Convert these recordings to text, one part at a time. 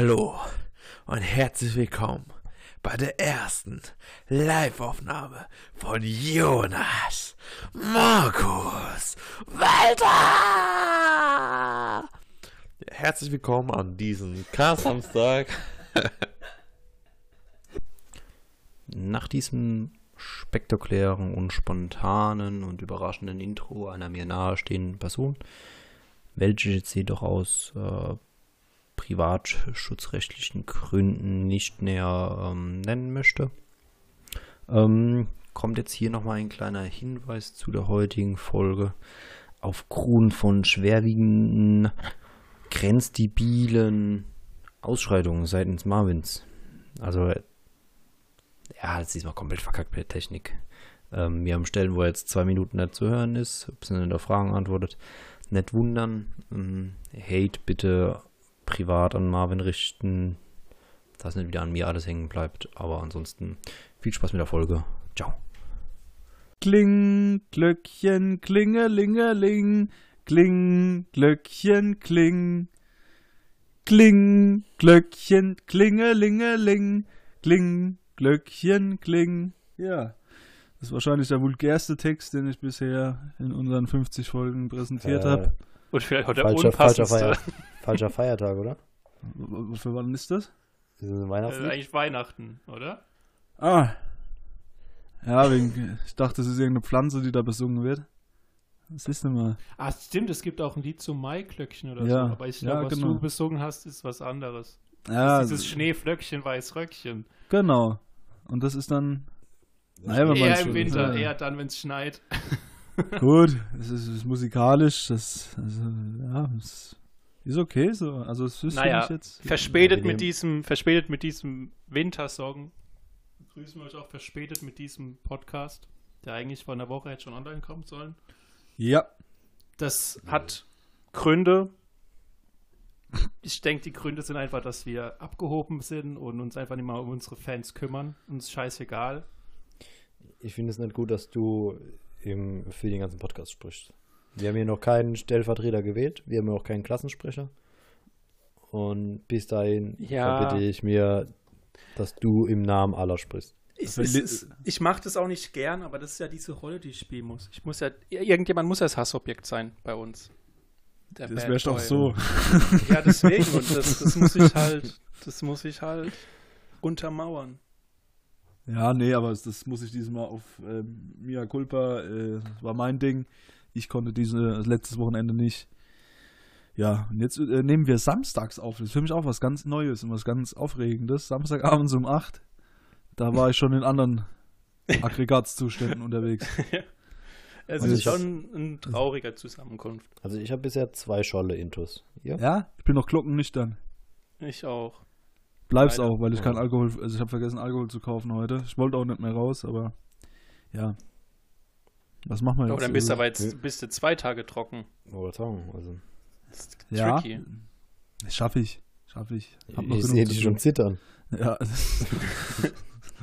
Hallo und herzlich willkommen bei der ersten Live-Aufnahme von Jonas Markus Walter. Herzlich willkommen an diesem Kar-Samstag. Nach diesem spektakulären und spontanen und überraschenden Intro einer mir nahestehenden Person, welche jetzt jedoch aus äh, privatschutzrechtlichen Gründen nicht näher ähm, nennen möchte, ähm, kommt jetzt hier nochmal ein kleiner Hinweis zu der heutigen Folge. Aufgrund von schwerwiegenden, grenzdebilen Ausschreitungen seitens Marvins. Also, ja, jetzt diesmal komplett verkackt mit der Technik. Ähm, wir haben Stellen, wo er jetzt zwei Minuten nicht zu hören ist, beziehungsweise der Fragen antwortet. Nicht wundern. Ähm, Hate bitte privat an Marvin richten, dass nicht wieder an mir alles hängen bleibt. Aber ansonsten viel Spaß mit der Folge. Ciao. Kling, Glöckchen, klingelingeling, kling, Glöckchen, kling. Kling, Glöckchen, klingelingeling, kling, Glöckchen, kling. Ja, das ist wahrscheinlich der vulgärste Text, den ich bisher in unseren 50 Folgen präsentiert Äh, habe. Und vielleicht auch der Falscher, falscher. Feier, falscher Feiertag, oder? Für wann ist das? Ist das Das ist Weihnachtslied? eigentlich Weihnachten, oder? Ah. Ja, wegen, ich dachte, das ist irgendeine Pflanze, die da besungen wird. Was ist denn mal? Ah, stimmt, es gibt auch ein Lied zum Maiklöckchen oder Ja, so. Aber ich ja, glaube, was genau. du besungen hast, ist was anderes. Ja, Dieses Schneeflöckchen, Weißröckchen. genau. Und das ist dann. Naja, wenn man Eher im Winter, ja. eher dann, wenn es schneit. Gut, es ist, es ist musikalisch, das, also, ja, es ist okay so. Also es ist Naja, jetzt. Verspätet mit diesem, verspätet mit diesem Wintersong. Grüßen wir euch auch verspätet mit diesem Podcast, der eigentlich vor einer Woche hätte schon online kommen sollen. Ja, Das hat Gründe. Ich denke, die Gründe sind einfach, dass wir abgehoben sind und uns einfach nicht mal um unsere Fans kümmern. Uns ist scheißegal. Ich finde es nicht gut, dass du im, für den ganzen Podcast sprichst. Wir haben hier noch keinen Stellvertreter gewählt. Wir haben auch keinen Klassensprecher. Und bis dahin Ja. verbitte ich mir, dass du im Namen aller sprichst. Ich, ist, ich mache das auch nicht gern, aber das ist ja diese Rolle, die ich spielen muss. Ich muss ja, irgendjemand muss ja das Hassobjekt sein bei uns. Der das wär's doch so. Ja, deswegen. Und das, das muss ich halt, das muss ich halt untermauern. Ja, nee, aber das, muss ich dieses Mal auf ähm, Mia Culpa, äh, das war mein Ding. Ich konnte diese das letztes Wochenende nicht. Ja, und jetzt äh, nehmen wir samstags auf. Das ist für mich auch was ganz Neues und was ganz Aufregendes. Samstagabends um 8. Da war ich schon in anderen Aggregatzuständen unterwegs. Es Und ist schon eine traurige Zusammenkunft. Also ich habe bisher zwei Scholle-Intos. Ihr? Ja, ich bin noch glockennüchtern. Ich auch. Bleib's Leider. auch, weil ich kein Alkohol, also ich habe vergessen Alkohol zu kaufen heute. Ich wollte auch nicht mehr raus, aber ja. Was machen wir jetzt? Aber dann bist du Also, aber jetzt bist du zwei Tage trocken. Oder sagen, also. Das ist Ja. tricky. Schaffe ich, schaffe ich. Hab noch Ich sehe dich schon zittern. Ja.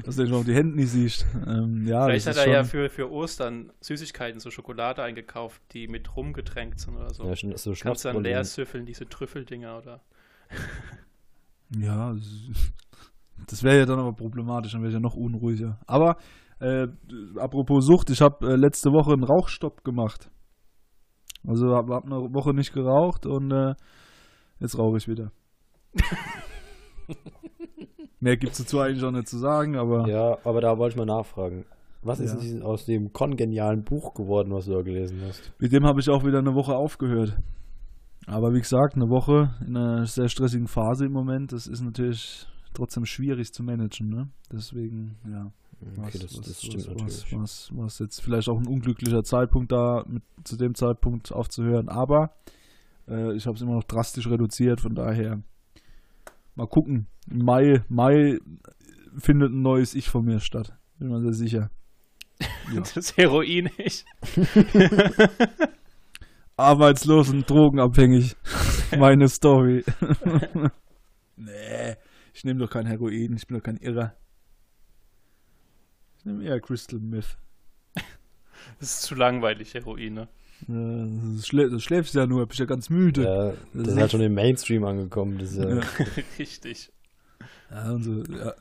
Dass du schon auf die Hände nicht siehst. Ähm, ja, Vielleicht hat ist er ja für, für Ostern Süßigkeiten, so Schokolade eingekauft, die mit Rum getränkt sind oder so. Ja, schon- so Kannst du dann leer süffeln, diese Trüffeldinger oder. Ja, das- wäre ja dann aber problematisch, dann wäre ich ja noch unruhiger. Aber äh, apropos Sucht, ich habe äh, letzte Woche einen Rauchstopp gemacht. Also habe hab eine Woche nicht geraucht und äh, jetzt rauche ich wieder. Mehr gibt es dazu eigentlich auch nicht zu sagen, aber Ja, aber da wollte ich mal nachfragen. Was ist Ja. denn aus dem kongenialen Buch geworden, was du da gelesen hast? mit dem habe ich auch wieder eine Woche aufgehört. Aber wie gesagt, eine Woche in einer sehr stressigen Phase im Moment, das ist natürlich trotzdem schwierig zu managen. Ne? Deswegen, ja. Okay, das, das stimmt was, natürlich. Was, was, was jetzt vielleicht auch ein unglücklicher Zeitpunkt da, mit, zu dem Zeitpunkt aufzuhören. Aber äh, ich habe es immer noch drastisch reduziert, von daher mal gucken. Im Mai, Mai findet ein neues Ich von mir statt. Bin mir sehr sicher. Ja. Das Heroin nicht. Arbeitslos und drogenabhängig. Meine Story. nee, ich nehme doch kein Heroin, ich bin doch kein Irrer. Ich nehme eher Crystal Meth. Das ist zu langweilig, Heroin, ne? Äh, das, schlä das schläfst ja nur, bist ja ganz müde. Ja, Das das ist halt schon im Mainstream angekommen. Das ist ja, Ja. Richtig. Ja, und so, ja.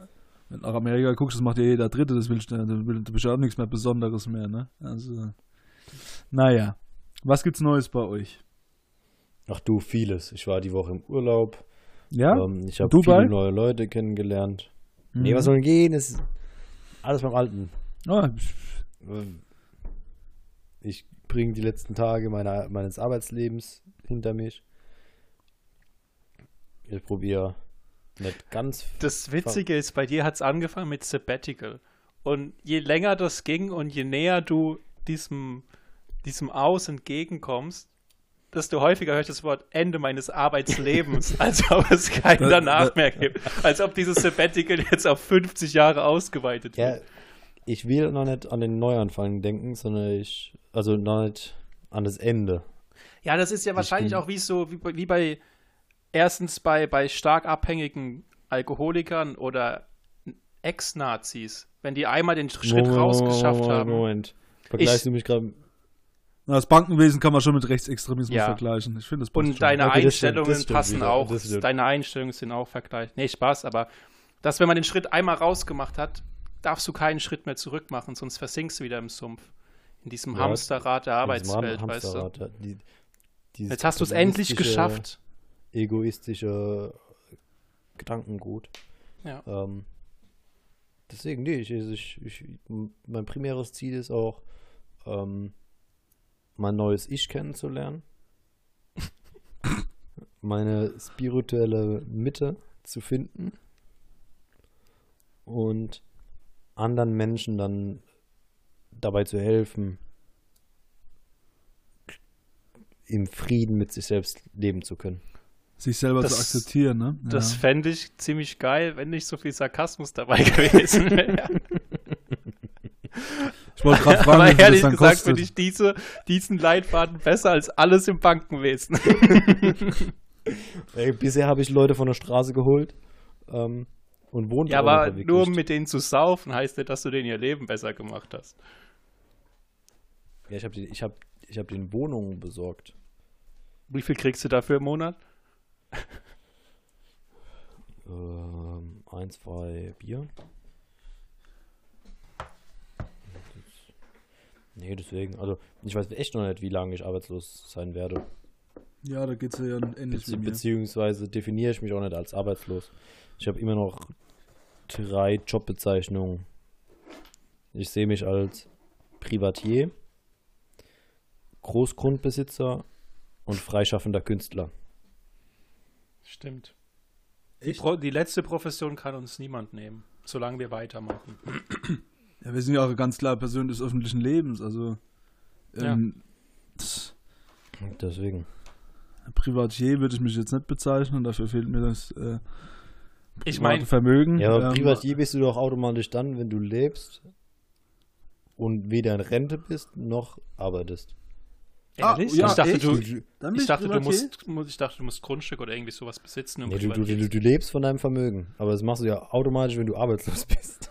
Wenn du nach Amerika guckst, das macht ja jeder Dritte, das willst du, du bist ja auch nichts mehr Besonderes mehr, ne? Also, naja. Was gibt's Neues bei euch? Ach du, vieles. Ich war die Woche im Urlaub. Ja? Ähm, ich habe viele neue Leute kennengelernt. Nee, Mhm. was soll denn gehen? Ist alles beim Alten. Ah, Ich bringe die letzten Tage meiner, meines Arbeitslebens hinter mich. Ich probiere nicht ganz. Das Witzige ist, bei dir hat es angefangen mit Sabbatical. Und je länger das ging und je näher du diesem, diesem Aus entgegenkommst, desto häufiger höre ich das Wort Ende meines Arbeitslebens, als ob es keinen Da- danach da- mehr gibt. Als ob dieses Sabbatical jetzt auf 50 Jahre ausgeweitet Ja, wird. ich will noch nicht an den Neuanfang denken, sondern ich. Also noch nicht an das Ende. Ja, das ist ja wahrscheinlich bin- auch wie so, wie, bei- wie bei, erstens bei, bei stark abhängigen Alkoholikern oder Ex-Nazis. Wenn die einmal den Schritt Moment, rausgeschafft Moment, haben. Moment. Vergleichst Ich- du mich gerade. Na, das Bankenwesen kann man schon mit Rechtsextremismus Ja. vergleichen. Ich finde das Und deine Okay, das stimmt, Einstellungen das passen wieder, auch. Deine Einstellungen sind auch vergleichbar. Nee, Spaß, aber dass, wenn man den Schritt einmal rausgemacht hat, darfst du keinen Schritt mehr zurück machen, sonst versinkst du wieder im Sumpf. In diesem Ja, Hamsterrad der Arbeitswelt, weißt du. Die- Jetzt hast du es endlich geschafft. egoistische Gedankengut. Ja. Ähm, deswegen, nee, ich, ich, ich, mein primäres Ziel ist auch, ähm, mein neues Ich kennenzulernen. meine spirituelle Mitte zu finden. Und anderen Menschen dann dabei zu helfen, im Frieden mit sich selbst leben zu können. Sich selber Das- zu akzeptieren, ne? Das ja. fände ich ziemlich geil, wenn nicht so viel Sarkasmus dabei gewesen wäre. Ich wollte gerade fragen, Aber ehrlich dann gesagt kostet. finde ich diese, diesen Leitfaden besser als alles im Bankenwesen. Ey, bisher habe ich Leute von der Straße geholt ähm, und wohnt ja, aber nur um mit denen zu saufen, heißt nicht, dass du denen ihr Leben besser gemacht hast. Ja, ich habe ich hab, ich hab den Wohnungen besorgt. Wie viel kriegst du dafür im Monat? Ähm, ein, zwei Bier. Nee, deswegen, also ich weiß echt noch nicht, wie lange ich arbeitslos sein werde. Ja, da geht's ja ähnlich Bezie wie mir. beziehungsweise definiere ich mich auch nicht als arbeitslos. Ich habe immer noch drei Jobbezeichnungen. Ich sehe mich als Privatier, Großgrundbesitzer und freischaffender Künstler. Stimmt. Die, Pro die letzte Profession kann uns niemand nehmen, solange wir weitermachen. Ja, wir sind ja auch ganz klar Person des öffentlichen Lebens, also ähm, das- Deswegen. Privatier würde ich mich jetzt nicht bezeichnen, dafür fehlt mir das äh, Ich meine, Vermögen. Ja, aber Ähm, Privatier bist du doch automatisch dann, wenn du lebst und weder in Rente bist noch arbeitest. Ah, ehrlich? ja, ich dachte, echt? du, ich dachte, du musst, mu- ich dachte, du musst Grundstück oder irgendwie sowas besitzen. Um Nee, du, du, du lebst von deinem Vermögen. Aber das machst du ja automatisch, wenn du arbeitslos bist.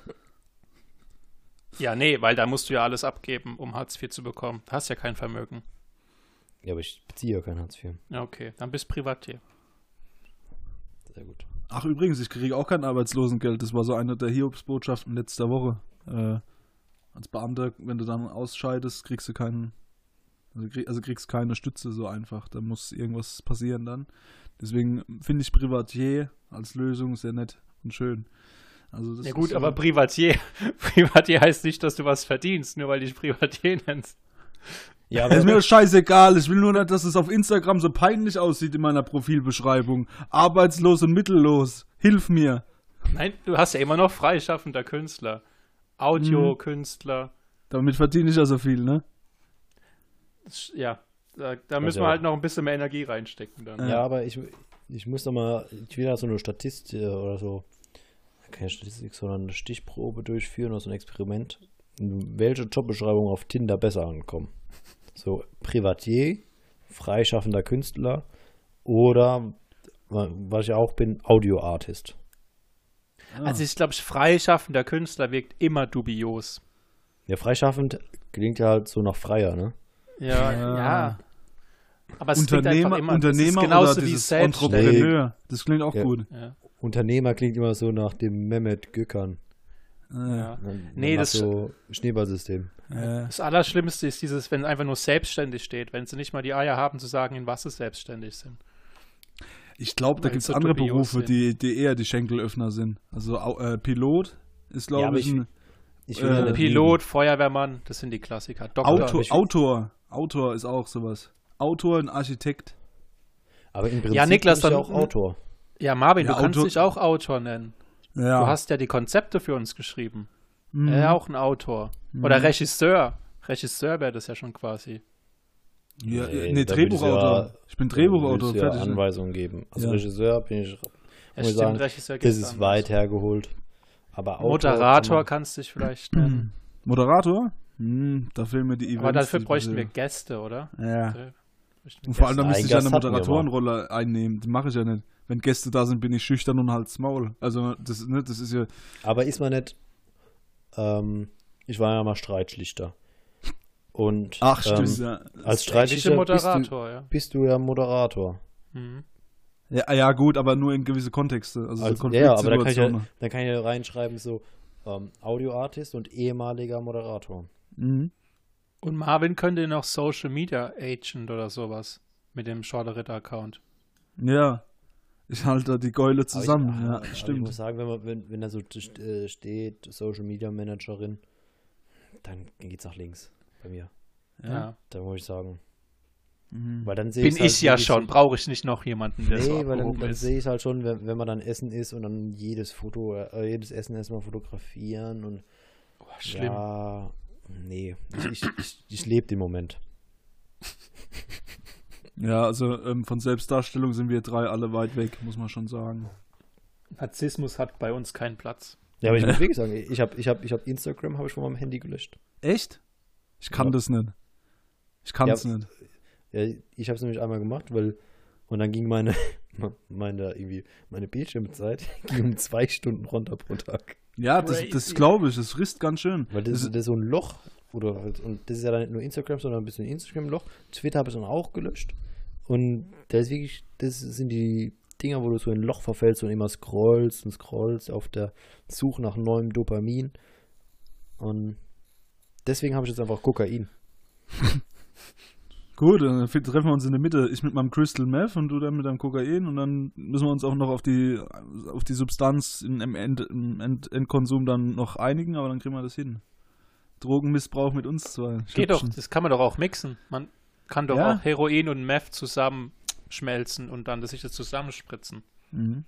Ja, nee, weil da musst du ja alles abgeben, um Hartz IV zu bekommen. Du hast ja kein Vermögen. Ja, aber ich beziehe ja kein Hartz IV. Ja, okay. Dann bist Privatier. Sehr gut. Ach übrigens, ich kriege auch kein Arbeitslosengeld. Das war so eine der Hiobsbotschaften letzter Woche. Äh, als Beamter, wenn du dann ausscheidest, kriegst du keinen, also, krieg, also kriegst keine Stütze so einfach. Da muss irgendwas passieren dann. Deswegen finde ich Privatier als Lösung sehr nett und schön. Also das Ja gut, ist, aber Privatier, Privatier heißt nicht, dass du was verdienst, nur weil du dich Privatier nennst. Ja, ist mir aber scheißegal. Ich will nur nicht, dass es auf Instagram so peinlich aussieht in meiner Profilbeschreibung. Arbeitslos und mittellos. Hilf mir. Nein, du hast ja immer noch freischaffender Künstler. Audiokünstler. Damit verdiene ich ja so viel, ne? Ja, da, da müssen wir ja. halt noch ein bisschen mehr Energie reinstecken dann. ja, aber ich, ich muss doch mal, ich will da so eine Statistik äh, oder so, keine Statistik, sondern eine Stichprobe durchführen oder so ein Experiment, welche Jobbeschreibungen auf Tinder besser ankommen. So, Privatier, freischaffender Künstler oder, wa- was ich auch bin, Audioartist. Also ich glaube, freischaffender Künstler wirkt immer dubios. Ja, freischaffend klingt ja halt so nach freier, ne? Ja, Ja. ja. Aber es klingt Unternehmer, einfach immer, Unternehmer das ist genauso oder wie. Entrepreneur. Das klingt auch Ja. gut. Ja, Unternehmer klingt immer so nach dem Mehmet Gökhan. Ja. ja. Ne, Nee, nach das- so Schneeballsystem. Ja. Das Allerschlimmste ist dieses, wenn einfach nur selbstständig steht, wenn sie nicht mal die Eier haben zu sagen, in was sie selbstständig sind. Ich glaube, da gibt es so andere Berufe, die, die eher die Schenkelöffner sind. Also äh, Pilot ist, Ja, glaube aber ich, ich- ein Ich Äh, ja nicht Pilot, Feuerwehrmann, das sind die Klassiker. Doktor. Autor, ich- Autor. Autor ist auch sowas. Autor, ein Architekt. Aber im Prinzip Ja, Niklas, bin ich ja dann- auch Autor. Ja, Marvin, Ja, du kannst Autor- dich auch Autor nennen. Ja. Du hast ja die Konzepte für uns geschrieben. Mhm. Er ist auch ein Autor. Oder Regisseur. Regisseur wäre das ja schon quasi. Ja, Nee, nee, Drehbuchautor. ja- ich bin Drehbuchautor, du ja fertig. Anweisungen geben. Als Ja. Regisseur bin ich, muss ich stimmt, sagen, Regisseur das ist anders. weit hergeholt. Aber Autor Moderator kann kannst du dich vielleicht nennen. Moderator? Hm, da fehlen mir die Events. Aber dafür bräuchten wir Gäste, oder? Ja. Und vor allem, da müsste ich ja eine. Moderatorenrolle einnehmen. Das mache ich ja nicht. Wenn Gäste da sind, bin ich schüchtern und halt's Maul. Also, das, ne, das ist ja. Aber ist man nicht, ähm, ich war ja mal Streitschlichter. Und Ach, ähm, stimmt, ja. als Streitschlichter bist du, Moderator, ja. bist du ja Moderator. Mhm. ja. Ja, gut, aber nur in gewisse Kontexte. Also, Also, so ja, aber da kann, ich ja, da kann ich ja reinschreiben, so ähm, Audioartist und ehemaliger Moderator. Mhm. Und Marvin könnte noch Social Media Agent oder sowas mit dem Schorle Ritter Account. Ja. Ich halte da die Geule zusammen. Ich, ja, aber Ich stimmt. muss sagen, wenn, man, wenn, wenn da so äh, steht, Social Media Managerin, dann geht's nach links bei mir. Ja. Da muss ich sagen. Mhm. Weil dann sehe Bin ich's halt ich ja schon, so- brauche ich nicht noch jemanden, der so Nee, weil dann, dann sehe ich halt schon, wenn, wenn man dann essen ist und dann jedes Foto, äh, jedes Essen erstmal fotografieren und Oh, schlimm. ja, nee, ich, ich, ich, ich lebe den Moment. Ja, also ähm, von Selbstdarstellung sind wir drei alle weit weg, muss man schon sagen. Narzissmus hat bei uns keinen Platz. Ja, aber ich muss wirklich sagen, ich habe ich hab, ich hab Instagram habe ich von meinem Handy gelöscht. Echt? Ich kann Ja. das nicht. Ich kann es Ja. nicht. Ja, ich habe es nämlich einmal gemacht, weil und dann ging meine meine irgendwie meine Bildschirmzeit ging um zwei Stunden runter pro Tag. Ja, das, das glaube ich, das frisst ganz schön. Weil das, Das- das ist so ein Loch oder halt, und das ist ja dann nicht nur Instagram, sondern ein bisschen Instagram-Loch. Twitter habe ich dann auch gelöscht und da ist wirklich, das sind die Dinger, wo du so in ein Loch verfällst und immer scrollst und scrollst auf der Suche nach neuem Dopamin und deswegen habe ich jetzt einfach Kokain. Gut, dann treffen wir uns in der Mitte. Ich mit meinem Crystal Meth und du dann mit deinem Kokain und dann müssen wir uns auch noch auf die auf die Substanz im, End, im End, Endkonsum dann noch einigen, aber dann kriegen wir das hin. Drogenmissbrauch mit uns zwei. Geht doch, das kann man doch auch mixen. Man kann doch Ja. auch Heroin und Meth zusammenschmelzen und dann das sich das zusammenspritzen. Mhm.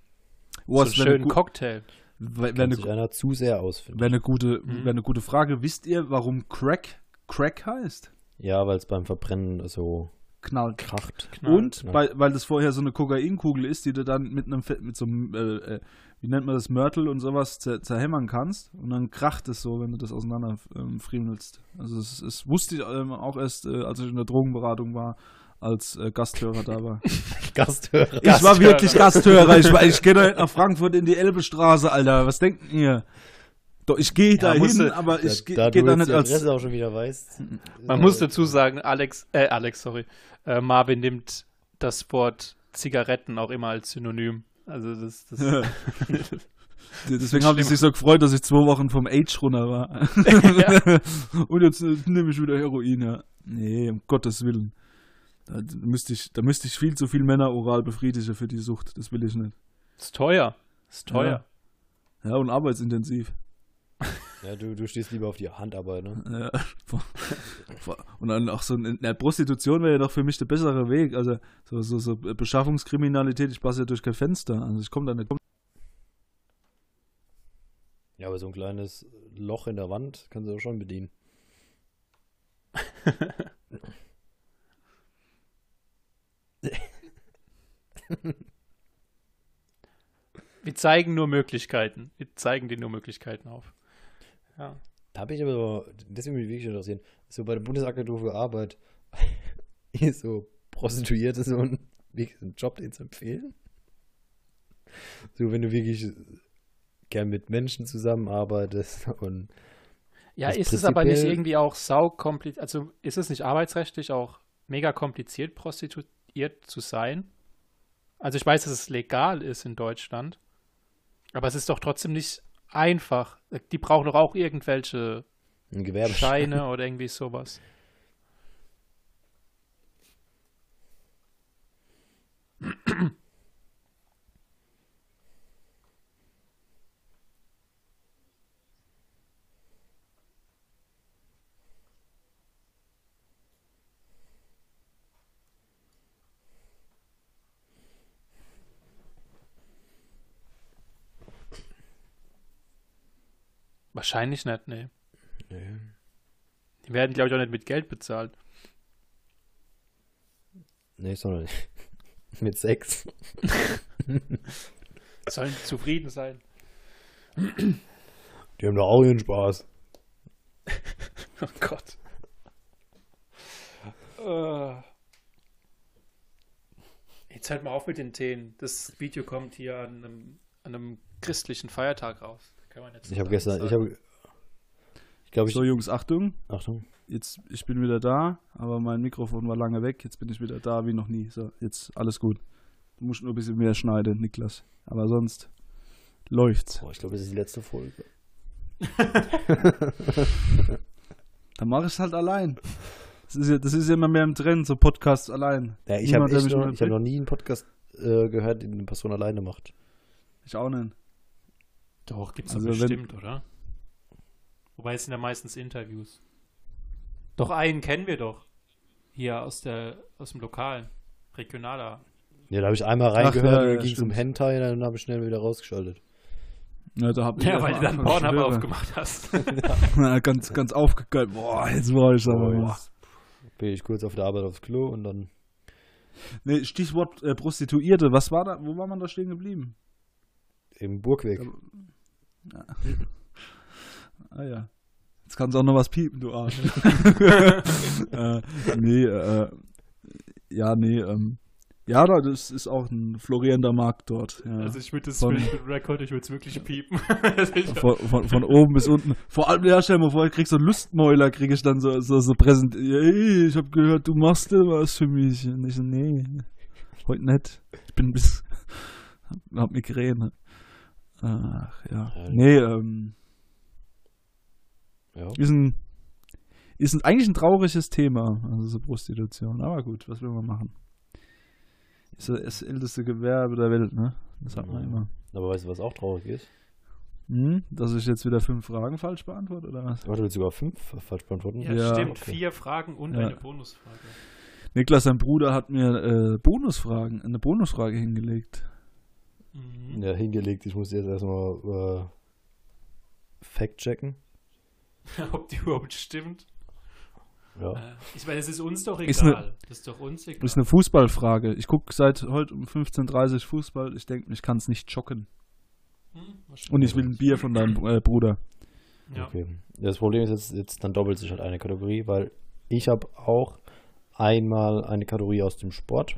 so Oh, einen das wäre eine, schönen Cocktail. wär, wär Kennt eine, sich einer zu sehr aus, finde wär eine gute, Mhm. wär eine gute Frage. Wisst ihr, warum Crack Crack heißt? Ja, weil es beim Verbrennen so Knallt. kracht. Knall. Und Ja. weil, weil das vorher so eine Kokainkugel ist, die du dann mit einem mit so einem, äh, äh, wie nennt man das, Mörtel und sowas zer zerhämmern kannst. Und dann kracht es so, wenn du das auseinander ähm, friemelst. Also es, es wusste ich ähm, auch erst, äh, als ich in der Drogenberatung war, als äh, Gasthörer da war. Gasthörer. Ich war Gasthörer. wirklich Gasthörer. Ich, war- ich gehe nicht nach Frankfurt in die Elbestraße, Alter. Was denkt ihr? Doch, ich gehe da hin, aber ich da, gehe da geh da nicht die als... Auch schon wieder weißt. Man muss dazu sagen, Alex, äh, Alex, sorry, äh, Marvin nimmt das Wort Zigaretten auch immer als Synonym. Also das, das Deswegen habe ich sich so gefreut, dass ich zwei Wochen vom Age runter war. Und jetzt äh, nehme ich wieder Heroin, ja. Nee, um Gottes Willen. Da müsste ich, da müsste ich viel zu viel Männer oral befriedigen für die Sucht. Das will ich nicht. ist teuer. Ist teuer. Ja, und arbeitsintensiv. Ja, du, du stehst lieber auf die Handarbeit, ne? Ja. Und dann auch so in der Prostitution wäre ja doch für mich der bessere Weg. Also so, so, so Beschaffungskriminalität, ich passe ja durch kein Fenster. Also ich komme da nicht. Ja, aber so ein kleines Loch in der Wand kannst du auch schon bedienen. Wir zeigen nur Möglichkeiten. Wir zeigen dir nur Möglichkeiten auf. Ja. Da habe ich aber, so- deswegen würde mich wirklich interessieren, so bei der Bundesagentur für Arbeit, ist so Prostituierte so ein, wirklich ein Job, den zu empfehlen? So, wenn du wirklich gern mit Menschen zusammenarbeitest und Ja, ist es aber nicht irgendwie auch saukompliziert, also ist es nicht arbeitsrechtlich auch mega kompliziert, prostituiert zu sein? Also ich weiß, dass es legal ist in Deutschland, aber es ist doch trotzdem nicht einfach. Die brauchen doch auch irgendwelche. Scheine oder irgendwie sowas. Wahrscheinlich nicht, nee. Nee. Die werden, glaube ich, auch nicht mit Geld bezahlt. Nee, sondern mit Sex. Sollen zufrieden sein. Die haben doch auch ihren Spaß. Oh Gott. Äh. Jetzt hört mal auf mit den Themen. Das Video kommt hier an einem, an einem christlichen Feiertag raus. Kann man jetzt Ich habe gestern, ich sagen. habe, ich glaube, ich, So, Jungs, Achtung. Achtung. Jetzt, ich bin wieder da, aber mein Mikrofon war lange weg. Jetzt bin ich wieder da wie noch nie. So, jetzt alles gut. Du musst nur ein bisschen mehr schneiden, Niklas. Aber sonst läuft's. Boah, ich glaube, das ist die letzte Folge. Dann mach ich's halt allein. Das ist, ja, das ist ja immer mehr im Trend, so Podcasts allein. Ja, ich habe noch, ich hab noch nie einen Podcast äh, gehört, den eine Person alleine macht. Ich auch nicht. Doch, gibt's Also wenn- bestimmt, oder? Wobei es sind ja meistens Interviews. Doch einen kennen wir doch. Hier aus der aus dem Lokalen. Regionaler. Ja, da habe ich einmal reingehört ja, und dann ging es um. Hentai, dann habe ich schnell wieder rausgeschaltet. Ja, da hab ich Ja, weil du dann Pornhub aufgemacht hast. Ja, ganz, ganz aufgegeilt. Boah, jetzt war ich aber. Boah. jetzt bin ich kurz auf der Arbeit aufs Klo und dann Nee, Stichwort äh, Prostituierte. Was war da? Wo war man da stehen geblieben? im Burgweg. Ah ja. Jetzt kannst du auch noch was piepen, du Arsch. äh, nee, äh, ja, nee, ähm, ja, da- das ist auch ein florierender Markt dort. Ja. Also ich würde das Von- Rekord, ich würde es wirklich piepen. Von, von, von oben bis unten. Vor allem, ja, stell mal vor, ich krieg so einen Lustmäuler, krieg ich dann so, so, so präsent. Hey, ich hab gehört, du machst da was für mich. Und ich so, nee, heute nicht. Ich bin bis, hab Migräne. Ach, ja. Ja. Nee, ähm, Ja. ist ein, ist ein, eigentlich ein trauriges Thema, also so Prostitution. Aber gut, was will man machen? Ist das älteste Gewerbe der Welt, ne? Das sagt man Ja. immer. Aber weißt du, was auch traurig ist? Hm? Dass ich jetzt wieder fünf Fragen falsch beantworte, oder was? Warte, willst du sogar fünf falsch beantworten? ja, Ja, stimmt. okay. Vier Fragen und Ja. eine Bonusfrage. Niklas, sein Bruder, hat mir äh, Bonusfragen, eine Bonusfrage hingelegt. Mhm. Ja, hingelegt. Ich muss jetzt erstmal äh, fact checken. Ob die überhaupt stimmt. Ja. Äh, Ich meine, es ist uns doch egal. Ist ne- das ist doch uns egal. Ist eine Fußballfrage. Ich gucke seit heute um 15.30 Uhr Fußball. Ich denke, ich kann es nicht schocken. Hm, Und ich will ein Bier von deinem äh, Bruder. Ja. Okay. Das Problem ist jetzt, jetzt dann doppelt sich halt eine Kategorie, weil ich habe auch einmal eine Kategorie aus dem Sport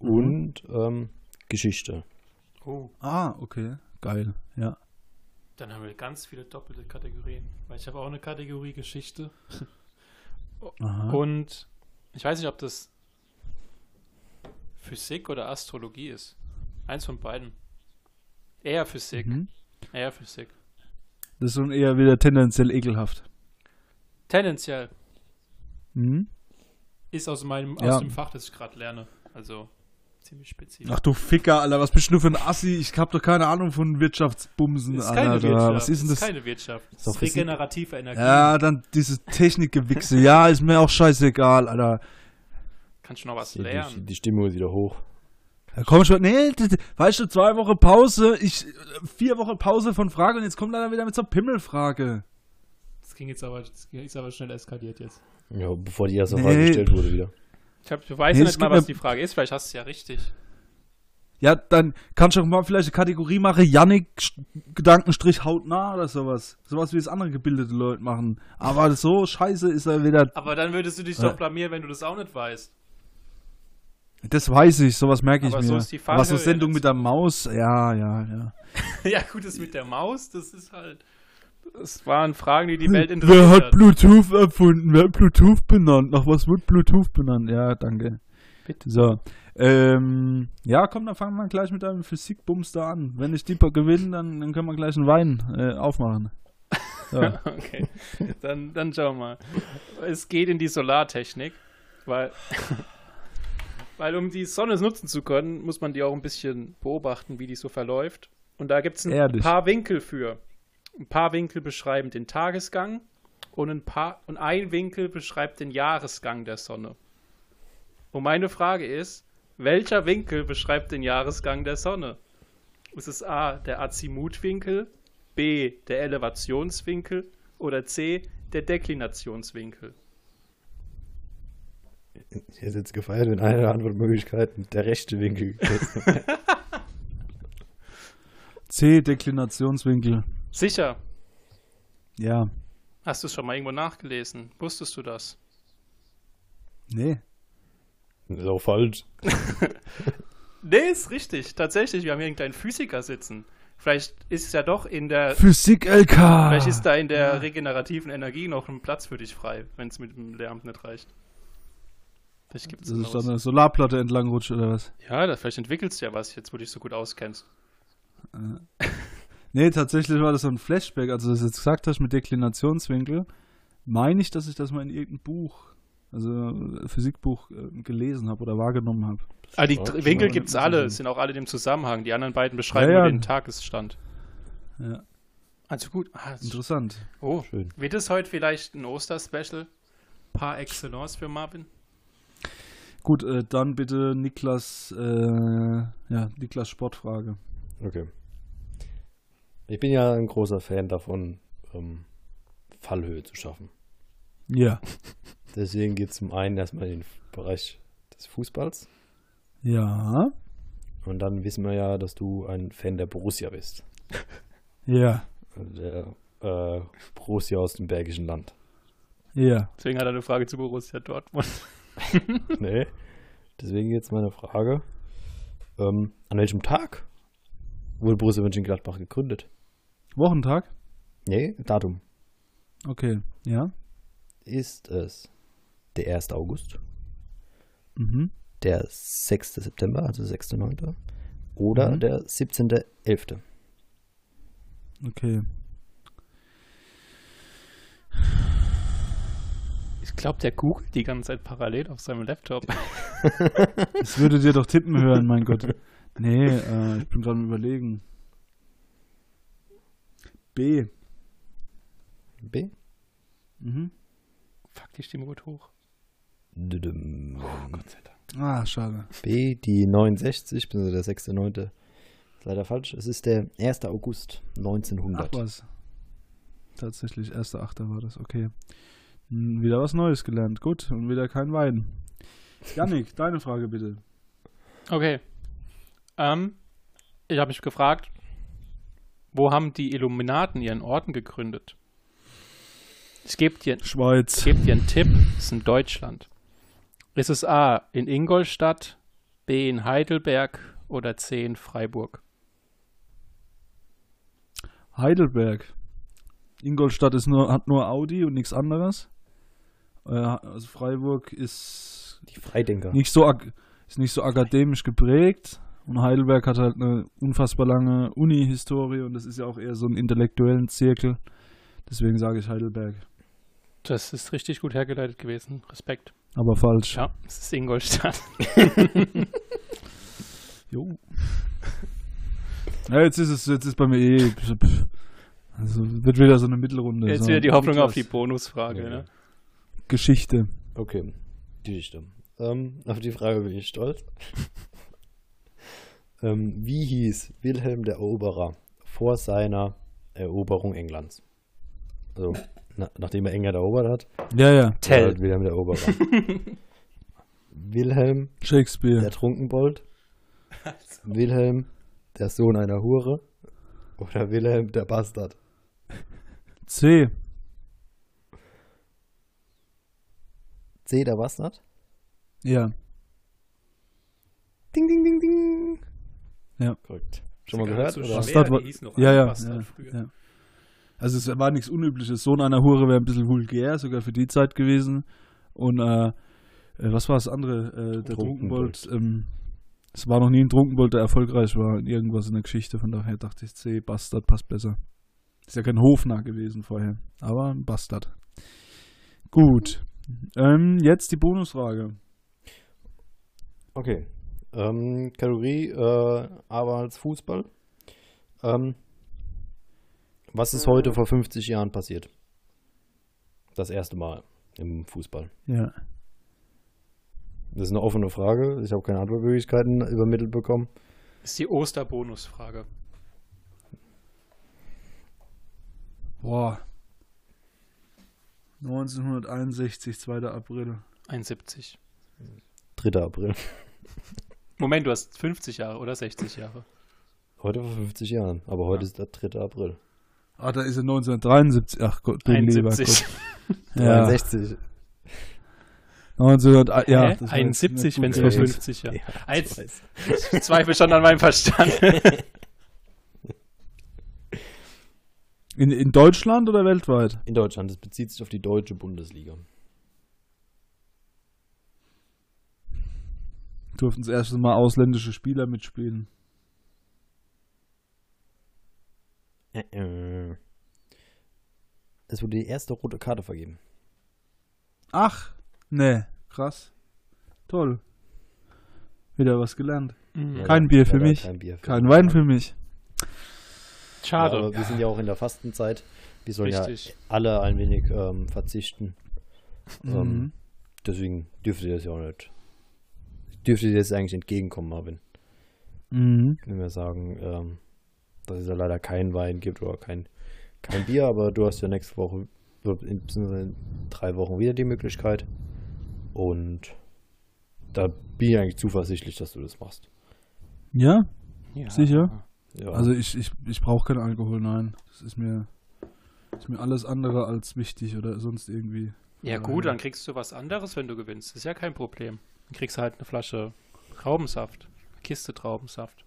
Mhm. und ähm, Geschichte. Oh, Ah, okay. Geil. Ja. dann haben wir ganz viele doppelte Kategorien. Weil ich habe auch eine Kategorie Geschichte. Aha. Und ich weiß nicht, ob das Physik oder Astrologie ist. Eins von beiden. Eher Physik. Mhm. Eher Physik. Das ist schon eher wieder tendenziell ekelhaft. Tendenziell Mhm. ist aus meinem Ja. aus dem Fach, das ich gerade lerne. Also ziemlich spezifisch. Ach du Ficker, Alter, was bist du für ein Assi? Ich hab doch keine Ahnung von Wirtschaftsbumsen, Das ist keine Alter. Wirtschaft. Was ist denn das? keine Wirtschaft. Das ist regenerative Energie. Ja, dann diese Technikgewichse. ja, ist mir auch scheißegal, Alter. Kannst du noch was Die, die, lernen? die Stimmung ist wieder hoch. Da komm schon, nee, weißt du, zwei Wochen Pause, ich, vier Wochen Pause von Frage und jetzt kommt er wieder mit so einer Pimmelfrage. Das ging jetzt aber, das ist aber schnell eskaliert jetzt. Ja, bevor die erste Nee. Frage gestellt wurde wieder. Ich, hab, ich weiß Nee, nicht mal, was die Frage ist. Vielleicht hast du es ja richtig. Ja, dann kannst du auch mal vielleicht eine Kategorie machen, Yannick, Gedankenstrich hautnah oder sowas. Sowas wie es andere gebildete Leute machen. Aber so scheiße ist er wieder, Aber dann würdest du dich Ja. doch blamieren, wenn du das auch nicht weißt. das weiß ich, sowas merke ich Aber mir. so ist die Was so Fallhöhe Sendung mit der Maus, ja, ja, ja. ja, gut, das mit der Maus, das ist halt. Es waren Fragen, die die Welt Wer interessiert hat hat. Bluetooth erfunden? Wer hat Bluetooth benannt? Nach was wird Bluetooth benannt? Ja, danke. Bitte. So. Ähm, ja, komm, dann fangen wir gleich mit einem Physikbums da an. Wenn ich die gewinne, dann, dann können wir gleich einen Wein äh, aufmachen. So. Okay, dann, dann schauen wir mal. Es geht in die Solartechnik, weil, weil um die Sonne nutzen zu können, muss man die auch ein bisschen beobachten, wie die so verläuft. Und da gibt es ein Ehrlich. paar Winkel für. Ein paar Winkel beschreiben den Tagesgang und ein, paar, und ein Winkel beschreibt den Jahresgang der Sonne. Und meine Frage ist, welcher Winkel beschreibt den Jahresgang der Sonne? Ist es A, der Azimutwinkel, B, der Elevationswinkel oder C, der Deklinationswinkel? Ich hätte jetzt gefeiert, wenn eine Antwortmöglichkeit der rechte Winkel. C, Deklinationswinkel. Sicher. Ja. Hast du es schon mal irgendwo nachgelesen? Wusstest du das? Nee. ist auch falsch. Nee, ist richtig. Tatsächlich, wir haben hier einen kleinen Physiker sitzen. Vielleicht ist es ja doch in der. Physik-LK. Vielleicht ist da in der regenerativen Energie noch ein Platz für dich frei, wenn es mit dem Lehramt nicht reicht. Vielleicht gibt es Das ist dann eine Solarplatte entlang rutscht oder was? Ja, da, vielleicht entwickelst du ja was jetzt, wo du dich so gut auskennst. Nee, tatsächlich war das so ein Flashback. Also, dass du jetzt gesagt hast mit Deklinationswinkel, meine ich, dass ich das mal in irgendeinem Buch, also äh, Physikbuch, äh, gelesen habe oder wahrgenommen habe. Ah, die schon Winkel gibt es alle, sind auch alle im Zusammenhang. Die anderen beiden beschreiben Ja, ja. nur den Tagesstand. Ja, Also gut. Ah, das- interessant. oh, Schön. wird es heute vielleicht ein Oster-Special? Par excellence für Marvin? Gut, äh, dann bitte Niklas, äh, ja, Niklas Sportfrage. Okay. Ich bin ja ein großer Fan davon, ähm, Fallhöhe zu schaffen. Ja, Deswegen geht es zum einen erstmal in den Bereich des Fußballs. ja, Und dann wissen wir ja, dass du ein Fan der Borussia bist. ja, Der äh, Borussia aus dem Bergischen Land. ja. Deswegen hat er eine Frage zu Borussia Dortmund. nee. Deswegen jetzt meine Frage. Ähm, an welchem Tag wurde Borussia Mönchengladbach gegründet? Wochentag? Nee, Datum. Okay, ja. Ist es der 1. August, Mhm. der 6. September, also 6.9. oder Mhm. der 17.11.? Okay. Ich glaube, der googelt die ganze Zeit parallel auf seinem Laptop. Das würde dir doch tippen hören, mein Gott. Nee, äh, ich bin gerade am überlegen. B. B? Mhm. Fuck, die Stimme gut hoch. Düdüm. Gott sei Dank. Ah, schade. B, die 69, bzw. der 6.9. Ist leider falsch. Es ist der 1. August Ach 1900. was. Tatsächlich, erster Achter war das, okay. Hm, wieder was Neues gelernt. Gut, und wieder kein Wein. Janik, deine Frage bitte. Okay. Ähm, ich habe mich gefragt, wo haben die Illuminaten ihren Orden gegründet? Ich gebe dir, ich Schweiz. geb dir einen Tipp, es ist in Deutschland. Ist es A in Ingolstadt, B in Heidelberg oder C in Freiburg? Heidelberg. Ingolstadt ist nur, hat nur Audi und nichts anderes. Äh, also Freiburg ist Die Freidenker. nicht so ist nicht so akademisch geprägt und Heidelberg hat halt eine unfassbar lange Uni-Historie und das ist ja auch eher so ein intellektuellen Zirkel. Deswegen sage ich Heidelberg. Das ist richtig gut hergeleitet gewesen. Respekt. Aber falsch. Ja, es ist Ingolstadt. Jo. Ja, jetzt ist es, jetzt ist bei mir eh. Also wird wieder so eine Mittelrunde. Jetzt so. wieder die Hoffnung auf die Bonusfrage. Ja. Ne? Geschichte. Okay, die Geschichte. Ähm, auf die Frage bin ich stolz. Ähm, wie hieß Wilhelm der Eroberer vor seiner Eroberung Englands? Also, na, nachdem er England erobert hat, Ja, ja. Tell. Wilhelm der Eroberer. Wilhelm Shakespeare. der Trunkenbold, Wilhelm der Sohn einer Hure oder Wilhelm der Bastard? C. C der Bastard? Ja. Ding, ding, ding, ding. Ja. Korrekt. Schon mal gehört? so oder? Bastard war- die hießen noch Ja, ja. Bastard ja, früher. ja. Also es war nichts Unübliches. Sohn einer Hure wäre ein bisschen vulgär, sogar für die Zeit gewesen. Und äh, äh, was war das andere? Äh, der Trunkenbold. Ähm, es war noch nie ein Trunkenbold, der erfolgreich war in irgendwas in der Geschichte. Von daher dachte ich, C, Bastard passt besser. Ist ja kein Hofnarr gewesen vorher, aber ein Bastard. Gut. Ähm, jetzt die Bonusfrage. Okay. Ähm, Kategorie äh, abermals Fußball. Ähm, was ist heute vor 50 Jahren passiert? Das erste Mal im Fußball. Ja. Das ist eine offene Frage. Ich habe keine Antwortmöglichkeiten übermittelt bekommen. Ist die Osterbonusfrage. Boah. 1961, 2. April. 71. 3. April. Moment, du hast 50 Jahre oder 60 Jahre. Heute vor 50 Jahren. Aber heute ist der 3. April. Ah, da ist er 1973. Ach Gott, du lieber 71. Gott. Ja. 63. 1900, ah, ja, Hä? jetzt 71, nicht wenn es vor gewählt. 50 Jahre. Ja, ich Als-. Ich zweifle schon an meinem Verstand. In, in Deutschland oder weltweit? In Deutschland. Das bezieht sich auf die deutsche Bundesliga. Durften das erste Mal ausländische Spieler mitspielen. Äh, äh. Es wurde die erste rote Karte vergeben. Ach, ne, krass. Toll. Wieder was gelernt. Mhm. Kein Bier für mich. Kein Bier für Kein. Wein für mich. Schade. Ja, aber wir sind ja auch in der Fastenzeit. Wir sollen Richtig. ja alle ein wenig ähm, verzichten. Mhm. Ähm, deswegen dürfte das ja auch nicht. Dürfte dir das eigentlich entgegenkommen, Marvin. Mhm. Wenn wir sagen, ähm, dass es ja leider keinen Wein gibt oder kein, kein Bier, aber du hast ja nächste Woche, beziehungsweise in drei Wochen wieder die Möglichkeit. Und da bin ich eigentlich zuversichtlich, dass du das machst. Ja, Ja. sicher? Ja. also ich, ich, ich brauche keinen Alkohol, nein. Das ist mir, ist mir alles andere als wichtig oder sonst irgendwie. Ja gut, dann kriegst du was anderes, wenn du gewinnst. Ist ja kein Problem. Dann kriegst du halt eine Flasche Traubensaft. Eine Kiste Traubensaft.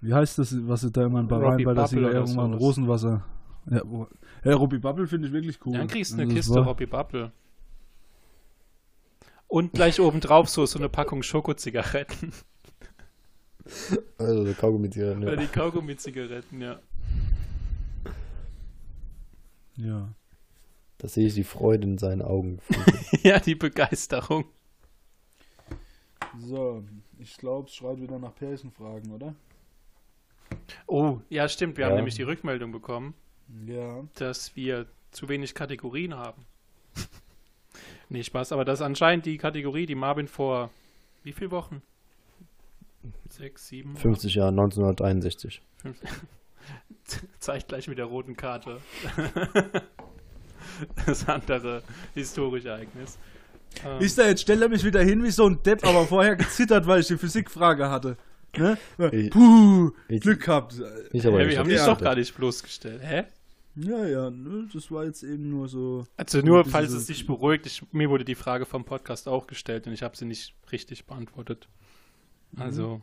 Wie heißt das, was sie da immer in Robbie Bahrain bei der Bubble oder Sieger irgendwann sowas. Rosenwasser. Ja, wo, ja Robbie Bubble finde ich wirklich cool. Dann kriegst du eine das Kiste war- Robbie Bubble. Und gleich obendrauf so, so eine Packung Schokozigaretten. also der Kaugummi ja. Oder die Kaugummi-Zigaretten, ja. Ja. Da sehe ich die Freude in seinen Augen. ja, die Begeisterung. So, ich glaube, es schreit wieder nach Pärchenfragen, oder? Oh, ja, stimmt. Wir haben Ja. nämlich die Rückmeldung bekommen, Ja. dass wir zu wenig Kategorien haben. nee, Spaß, aber das ist anscheinend die Kategorie, die Marvin vor wie viel Wochen? Sechs, sieben? 50 Jahre, 1961. Fünf. Zeigt gleich mit der roten Karte. das andere historische Ereignis. Ähm, Ist da jetzt, stellt er mich wieder hin wie so ein Depp, aber vorher gezittert, weil ich die Physikfrage hatte. Ne? Ich- Puh, ich- Glück gehabt. Ich aber ja, wir haben dich doch gar nicht bloßgestellt. Hä? Ja, ja, ne, das war jetzt eben nur so. Also nur, falls es dich beruhigt, ich, mir wurde die Frage vom Podcast auch gestellt und ich habe sie nicht richtig beantwortet. Also,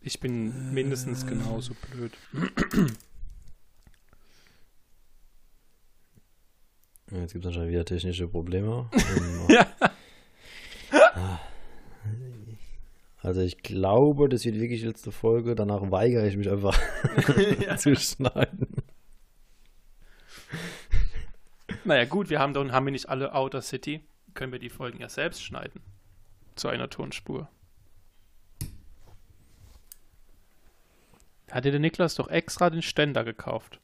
ich bin mindestens genauso blöd. Jetzt gibt es anscheinend wieder technische Probleme. Ja. Also ich glaube, das wird wirklich die letzte Folge. Danach weigere ich mich einfach zu schneiden. Naja, gut, wir haben doch, haben wir nicht alle Outer City, können wir die Folgen ja selbst schneiden. Zu einer Tonspur. Hat dir der Niklas doch extra den Ständer gekauft?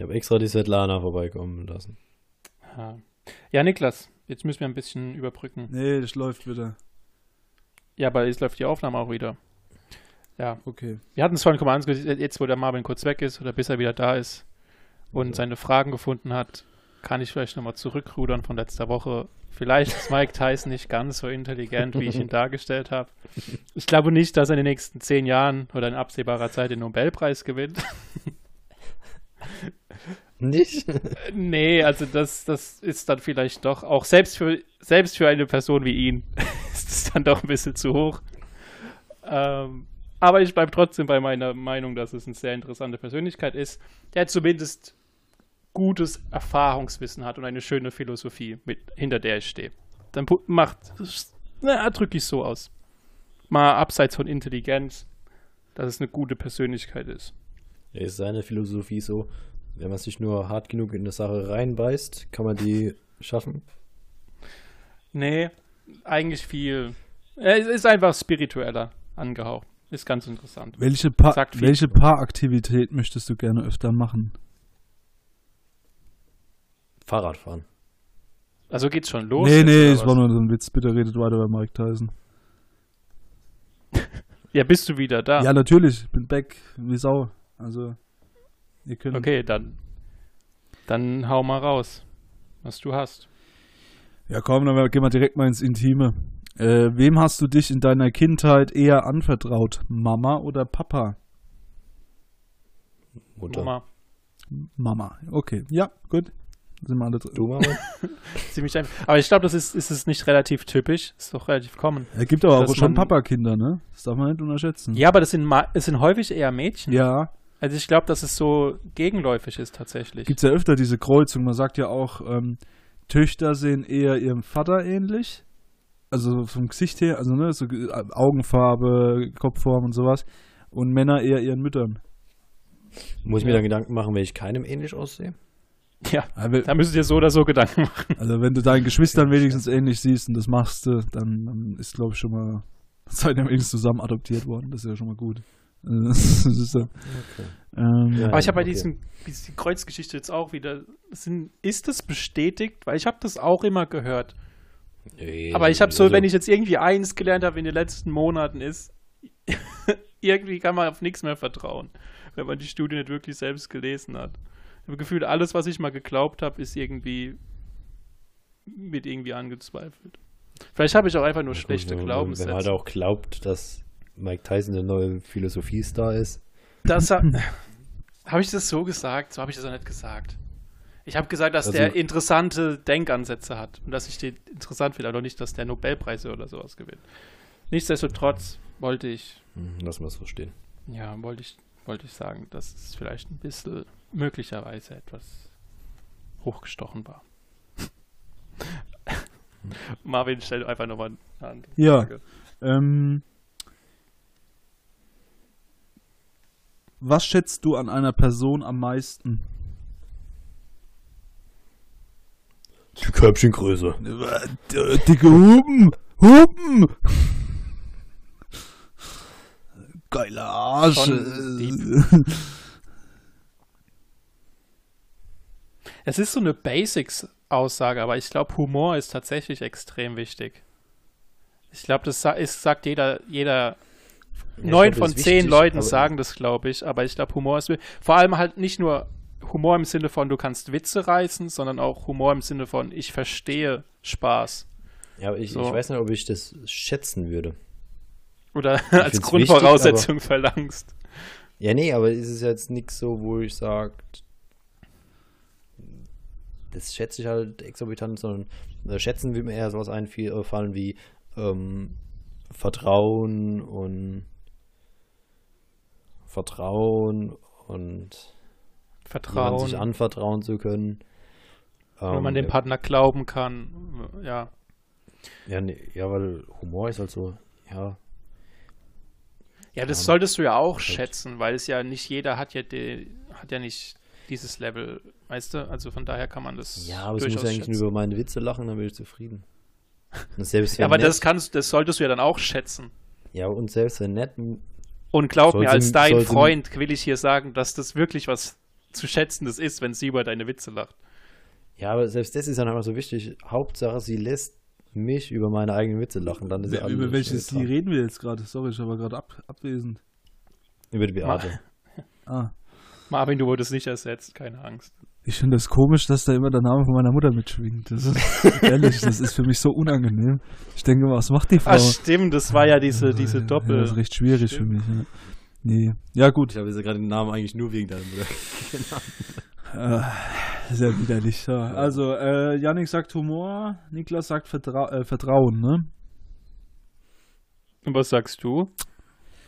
Ich habe extra die Svetlana vorbeikommen lassen. Ja. ja, Niklas, jetzt müssen wir ein bisschen überbrücken. Nee, das läuft wieder. Ja, aber jetzt läuft die Aufnahme auch wieder. Ja, Okay. wir hatten es vorhin mal jetzt wo der Marvin kurz weg ist oder bis er wieder da ist und Ja. seine Fragen gefunden hat, kann ich vielleicht nochmal zurückrudern von letzter Woche. Vielleicht ist Mike Tyson nicht ganz so intelligent, wie ich ihn dargestellt habe. Ich glaube nicht, dass er in den nächsten zehn Jahren oder in absehbarer Zeit den Nobelpreis gewinnt. Nicht? nee, also das, das ist dann vielleicht doch, auch selbst für, selbst für eine Person wie ihn, ist es dann doch ein bisschen zu hoch. Ähm, Aber ich bleibe trotzdem bei meiner Meinung, dass es eine sehr interessante Persönlichkeit ist, der zumindest gutes Erfahrungswissen hat und eine schöne Philosophie, mit, hinter der ich stehe. Dann macht, na, drücke ich so aus. Mal abseits von Intelligenz, dass es eine gute Persönlichkeit ist. Ist seine Philosophie so, wenn man sich nur hart genug in eine Sache reinbeißt, kann man die schaffen? Nee, eigentlich viel. Es ist einfach spiritueller angehaucht. Ist ganz interessant. Welche, pa welche Paaraktivität möchtest du gerne öfter machen? Fahrradfahren. Also geht's schon los? nee, nee, es war nur so ein Witz. Bitte redet weiter bei Mike Tyson. Ja, bist du wieder da? Ja, natürlich. Ich bin back wie Sau. Also. Okay, dann. Dann hau mal raus, was du hast. Ja, komm, dann gehen wir direkt mal ins Intime. Äh, wem hast du dich in deiner Kindheit eher anvertraut? Mama oder Papa? Mutter. Mama. Mama. Okay, ja, gut. Sind wir alle drin. Du, Mama? Ziemlich einfach. Aber ich glaube, das ist, ist es nicht relativ typisch. Ist doch relativ common. Es gibt aber auch schon Papakinder, ne? Das darf man nicht unterschätzen. Ja, aber das sind, Ma- es sind häufig eher Mädchen. Ja, Also ich glaube, dass es so gegenläufig ist tatsächlich. gibt es ja öfter diese Kreuzung. Man sagt ja auch, ähm, Töchter sehen eher ihrem Vater ähnlich. Also vom Gesicht her, also ne, so äh, Augenfarbe, Kopfform und sowas. Und Männer eher ihren Müttern. Muss ich mir Ja. dann Gedanken machen, wenn ich keinem ähnlich aussehe? Ja, Aber, da müsst ihr so oder so Gedanken machen. also wenn du deinen Geschwistern wenigstens ähnlich siehst und das machst du, dann, dann ist glaube ich schon mal, seid ihr wenigstens zusammen adoptiert worden. Das ist ja schon mal gut. Ja, Okay. ähm, Ja. Aber ich habe bei okay. diesem diese Kreuzgeschichte jetzt auch wieder. Sind, ist das bestätigt? Weil ich habe das auch immer gehört. Nee, Aber ich habe so, also- wenn ich jetzt irgendwie eins gelernt habe in den letzten Monaten, ist, irgendwie kann man auf nichts mehr vertrauen, wenn man die Studie nicht wirklich selbst gelesen hat. Ich habe gefühlt, alles, was ich mal geglaubt habe, ist irgendwie wird irgendwie angezweifelt. Vielleicht habe ich auch einfach nur schlechte Glaubenssätze. Wenn man halt auch glaubt, dass Mike Tyson der neue Philosophiestar ist. Das ha- habe ich das so gesagt? So habe ich das auch nicht gesagt. Ich habe gesagt, dass Also- der interessante Denkansätze hat und dass ich den interessant finde, aber nicht, dass der Nobelpreise oder sowas gewinnt. Nichtsdestotrotz wollte ich, Hm, lassen wir es so stehen. ja, wollte ich, wollte ich sagen, dass es vielleicht ein bisschen möglicherweise etwas hochgestochen war. Marvin, stell einfach nochmal eine andere Ja. Frage. Ähm, was schätzt du an einer Person am meisten? Die Körbchengröße. Dicke Hupen! Hupen! Geiler Arsch! Es ist so eine Basics-Aussage, aber ich glaube, Humor ist tatsächlich extrem wichtig. Ich glaube, das sa ist, sagt jeder, jeder neun von zehn Leuten sagen das, glaube ich, aber ich glaube, Humor ist vor allem halt nicht nur Humor im Sinne von, du kannst Witze reißen, sondern auch Humor im Sinne von, ich verstehe Spaß. Ja, aber ich, So. ich weiß nicht, ob ich das schätzen würde. Oder als wichtig, Grundvoraussetzung verlangst. Ja, nee, aber es ist jetzt nichts so, wo ich sage, das schätze ich halt exorbitant, sondern äh, schätzen will mir eher sowas einfallen wie ähm, Vertrauen und Vertrauen und Vertrauen, sich anvertrauen zu können. wenn man Ähm, dem Partner glauben kann. Ja, ja, nee, ja, weil Humor ist halt so, ja, Ja, das Ja. solltest du ja auch Halt. schätzen, weil es ja nicht jeder hat ja die, hat ja nicht dieses Level, weißt du? Also von daher kann man das ja, aber es muss ja eigentlich schätzen. nur über meine Witze lachen, dann bin ich zufrieden. Und selbst Ja, aber nett, das kannst, das solltest du ja dann auch schätzen. ja, und selbst wenn nett, Und glaub Soll mir, als dein Freund will ich hier sagen, dass das wirklich was zu schätzendes ist, wenn sie über deine Witze lacht. Ja, aber selbst das ist dann einfach so wichtig. Hauptsache, sie lässt mich über meine eigenen Witze lachen. Dann ist ja Über welches Sie reden wir jetzt gerade? Sorry, ich war gerade ab, abwesend. Über die Beate. Ah. Marvin, du wurdest nicht ersetzt, keine Angst. Ich finde das komisch, dass da immer der Name von meiner Mutter mitschwingt. Das ist, ehrlich, das ist für mich so unangenehm. Ich denke, was macht die Frau? Ah, stimmt, das war ja diese, diese Ja, Doppel. das ist recht schwierig Stimmt. für mich. Ja. Nee. Ja, gut. Ich habe jetzt gerade den Namen eigentlich nur wegen deiner Mutter. Äh, sehr widerlich. So. Also, äh, Yannick sagt Humor, Niklas sagt Vertra äh, Vertrauen, ne? Und was sagst du?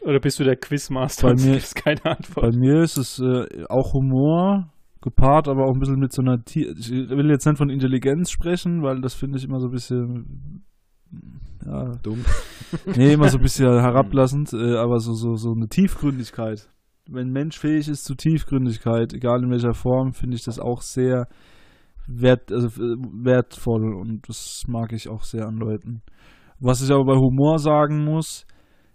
Oder bist du der Quizmaster Bei und mir- gibst keine Bei Antwort? mir ist es äh, auch Humor gepaart, aber auch ein bisschen mit so einer. Tie ich will jetzt nicht von Intelligenz sprechen, weil das finde ich immer so ein bisschen. Ja, Dumm. nee, immer so ein bisschen herablassend, äh, aber so, so, so eine Tiefgründigkeit. Wenn ein Mensch fähig ist zu Tiefgründigkeit, egal in welcher Form, finde ich das auch sehr wert, also, äh, wertvoll und das mag ich auch sehr an Leuten. Was ich aber bei Humor sagen muss,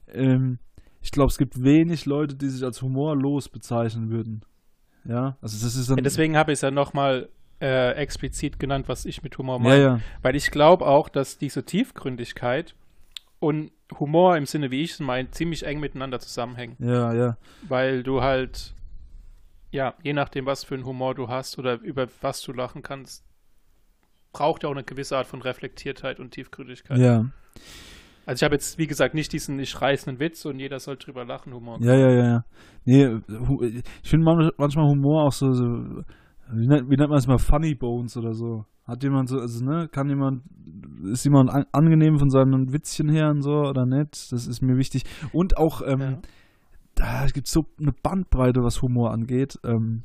ähm, ich glaube, es gibt wenig Leute, die sich als humorlos bezeichnen würden. Ja, also das ist. Ja, deswegen habe ich es ja nochmal äh, explizit genannt, was ich mit Humor ja, meine. ja, Weil ich glaube auch, dass diese Tiefgründigkeit und Humor im Sinne, wie ich es meine, ziemlich eng miteinander zusammenhängen. ja, ja. Weil du halt, ja, je nachdem, was für einen Humor du hast oder über was du lachen kannst, braucht ja auch eine gewisse Art von Reflektiertheit und Tiefgründigkeit. Ja, Also ich habe jetzt, wie gesagt, nicht diesen ich reißenden Witz und jeder soll drüber lachen Humor. ja, ja, ja. ja. Nee, ich finde man, manchmal Humor auch so, so wie, nennt, wie nennt man es mal, Funny Bones oder so. Hat jemand so, also ne, kann jemand, ist jemand an, angenehm von seinen Witzchen her und so oder nicht? Das ist mir wichtig. Und auch, ähm, Ja. da gibt so eine Bandbreite, was Humor angeht. Ähm,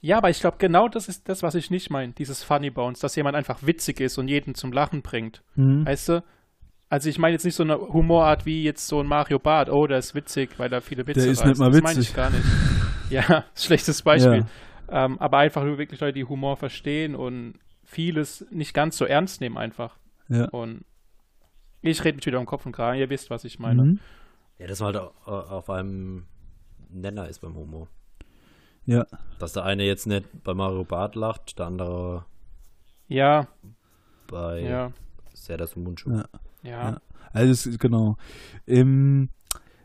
Ja, aber ich glaube, genau das ist das, was ich nicht meine, dieses Funny Bones, dass jemand einfach witzig ist und jeden zum Lachen bringt. hm. Weißt du? Also ich meine jetzt nicht so eine Humorart wie jetzt so ein Mario Barth, oh, der ist witzig, weil er viele Witze Der ist nicht mal Das meine witzig. ich gar nicht. Ja, schlechtes Beispiel. Ähm, aber einfach nur wirklich Leute, die Humor verstehen und vieles nicht ganz so ernst nehmen einfach. Ja. Und ich rede mich wieder um Kopf und Kragen, ihr wisst, was ich meine. Mhm. Ja, dass man halt au- auf einem Nenner ist beim Humor. Ja. Dass der eine jetzt nicht bei Mario Barth lacht, der andere Ja, bei ja, Sehr das Mundschuh. Ja. Ja. Ja. Also es ist- genau. Ähm,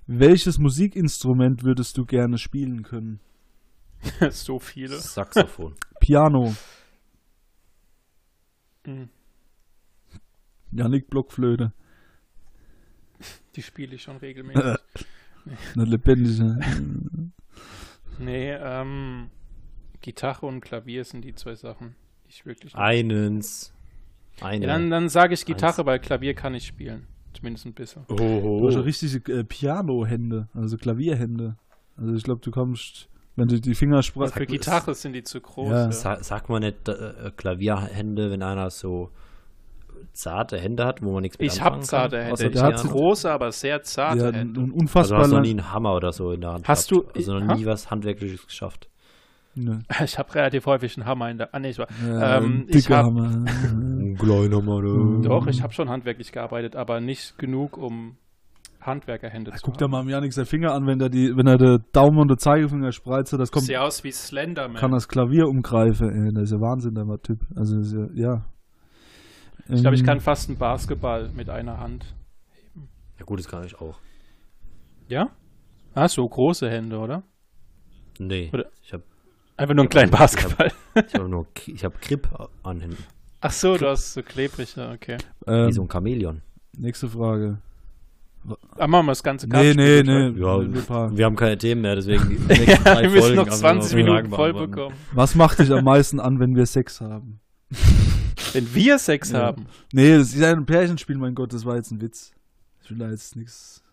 welches Musikinstrument würdest du gerne spielen können? so viele. Saxophon. Piano, Mhm. Janik Blockflöte, Die spiele ich schon regelmäßig. eine lebendige. nee, ähm, Gitarre und Klavier sind die zwei Sachen, die ich wirklich. Einens. Eine. Ja, dann dann sage ich Gitarre, weil Klavier kann ich spielen. Zumindest ein bisschen. Du hast ja oh. richtige äh, Piano-Hände, also Klavierhände. Also ich glaube, du kommst, wenn du die Finger Aber sprachst. für Gitarre sind die zu groß. Ja. Ja. Sa sagt man nicht äh, Klavierhände, wenn einer so zarte Hände hat, wo man nichts mit Ich habe zarte kann, Hände. Ich habe große, aber sehr zarte Ja, Hände. ein Also unfassbar hast du noch nie einen Hammer oder so in der Hand Hast gehabt? du- Also noch Ha? nie was Handwerkliches geschafft. Ne. Ich habe relativ häufig einen Hammer in der. Ah, nee, ich war. Ja, Ähm, ein ich dicker hab- Hammer. Ein kleiner Mann. Doch, ich habe schon handwerklich gearbeitet, aber nicht genug, um Handwerkerhände zu Guck haben. dir mal am Janik seinen Finger an, wenn er die, wenn er den Daumen und den Zeigefinger spreizt, das kommt, Sieht aus wie Slenderman. kann das Klavier umgreifen. Ey, das ist ja Wahnsinn, der Typ. Also ja, ja. ich glaube, ich Ähm, kann fast einen Basketball mit einer Hand. Ja gut, das kann ich auch. Ja? Ah, so große Hände, oder? Nee, Oder- ich habe Einfach nur einen kleinen Basketball. ich hab nur ich hab Grip an Händen. Ach so, du hast so klebrig, ja, okay. ähm, Wie so ein Chamäleon. nächste Frage. Ah, machen wir das ganze Nee, Kartenspiel nee, durch, nee. Ja, wir- haben keine Themen mehr, deswegen drei Wir müssen Folgen noch haben wir 20 Fragen Minuten voll bekommen. Was macht dich am meisten an, wenn wir Sex haben? Wenn wir Sex Ja. haben. Nee, das ist ja ein Pärchenspiel, mein Gott, das war jetzt ein Witz. Ich will da jetzt nichts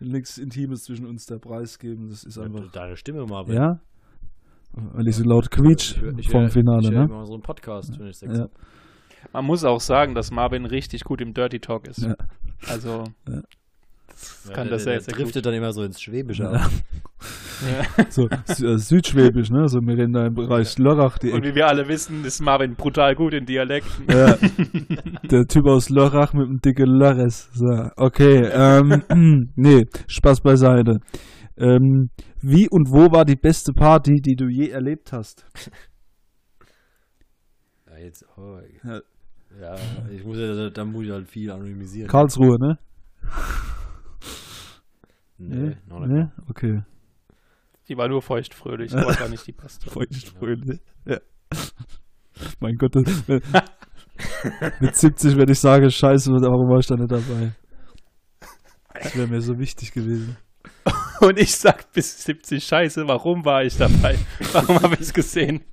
nichts Intimes zwischen uns der Preis geben. Das ist einfach. Deine Stimme mal. Ja? Weil ich so laut quietsch Ich ich vom Finale, ich hör ne? immer so einen Podcast, wenn ich Ja. Man muss auch sagen, dass Marvin richtig gut im Dirty Talk ist. Ja. Also, Ja. das Ja, kann der, das der, sehr, der sehr driftet gut. dann immer so ins Schwäbische Ja. ab. Ja. So äh, südschwäbisch, ne? So wir reden da im Bereich Lörrach, die Und wie wir alle wissen, ist Marvin brutal gut in Dialekten. Ja, der Typ aus Lörrach mit dem dicken Lörres. So, okay, ähm, nee, Spaß beiseite. Ähm, wie und wo war die beste Party, die du je erlebt hast? Ja, jetzt, oh, Ja. ja, ich muss ja, da muss ich halt viel anonymisieren. Karlsruhe, ne? nee, noch nicht. ne? Okay. Die war nur feuchtfröhlich, aber gar nicht die beste. Feuchtfröhlich. Ja. mein Gott, das, mit 70 werde ich sagen, scheiße, warum war ich da nicht dabei? Das wäre mir so wichtig gewesen. Und ich sag bis 70 Scheiße, warum war ich dabei? Warum habe ich es gesehen?